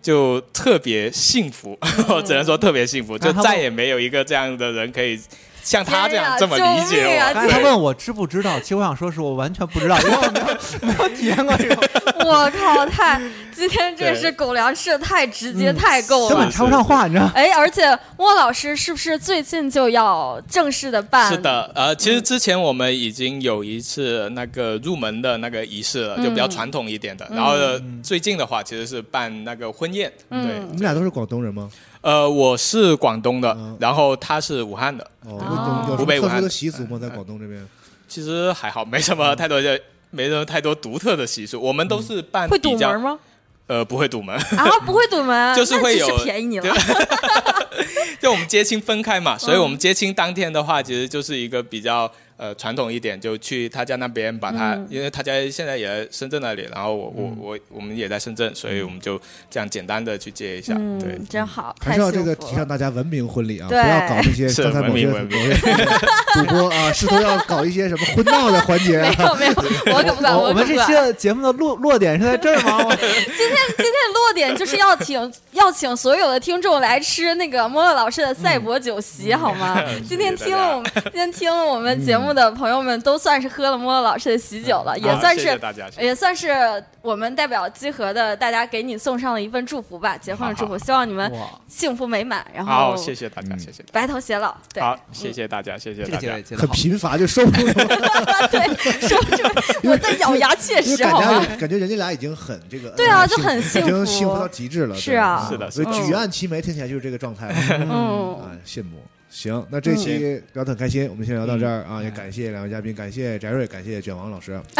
就特别幸福，我 只能说特别幸福，就再也没有一个这样的人可以像他这样这么理解我。救命啊刚才他问我知不知道，其实我想说是我完全不知道，因为我没有 没有体验过这种，我靠，太今天这是狗粮吃的太直接、嗯太够了根本。插不上话，你知道？哎，而且莫老师是不是最近就要正式的办？是，的，呃，其实之前我们已经有一次那个入门的那个仪式了，就比较传统一点的。然后最近的话，其实是办那个婚宴。对，嗯你们俩都是广东人吗？呃，我是广东的嗯，然后他是武汉的。哦，哦有有湖北武汉什么特殊的习俗吗？在广东这边？其实还好，没什么太多的，没什么太多独特的习俗。我们都是办会比较堵门吗？呃，不会堵门，啊，不会堵门，就是会有便宜你了。就我们接亲分开嘛，所以我们接亲当天的话，其实就是一个比较呃传统一点，就去他家那边把他，嗯因为他家现在也在深圳那里，然后我我我我们也在深圳，所以我们就这样简单的去接一下，对嗯，。真好，还是要这个提倡大家文明婚礼啊，不要搞那些是刚才某些 主播啊，试图要搞一些什么婚闹的环节没啊。有没有，我可不敢，可我我们这期不敢。的节目的落落点是在这儿吗？今天今天的落点就是要请要请所有的听众来吃那个莫乐老师的赛博酒席，好吗？今天听了我们今天听了我们节目的朋友们，都算是喝了莫乐老师的喜酒了，也算是谢谢大家，谢谢也算是我们代表集合的大家给你送上了一份祝福吧，结婚的祝福，好好希望你们，幸福美满，然后好，谢谢大家，嗯谢谢白头偕老。对，好，谢谢大家，谢谢大家很。贫乏就收不住了，对，说这我在咬牙切齿，感好吗？觉感觉人家俩已经很这个，对啊呃就很幸福已经幸福到极致了。是啊是的所以举案齐眉听起来就是这个状态了。嗯，啊，羡慕。行，那这期聊得很开心，我们先聊到这儿啊！也感谢两位嘉宾，感谢翟瑞，感谢卷王老师。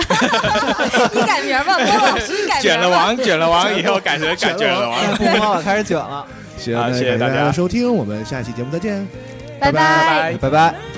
你改名吧，郭老师，你改名。卷了王，卷了王以后改成改卷了王。不猫了，开始卷了，行，感谢谢大家的收听，我们下期节目再见。拜拜拜。拜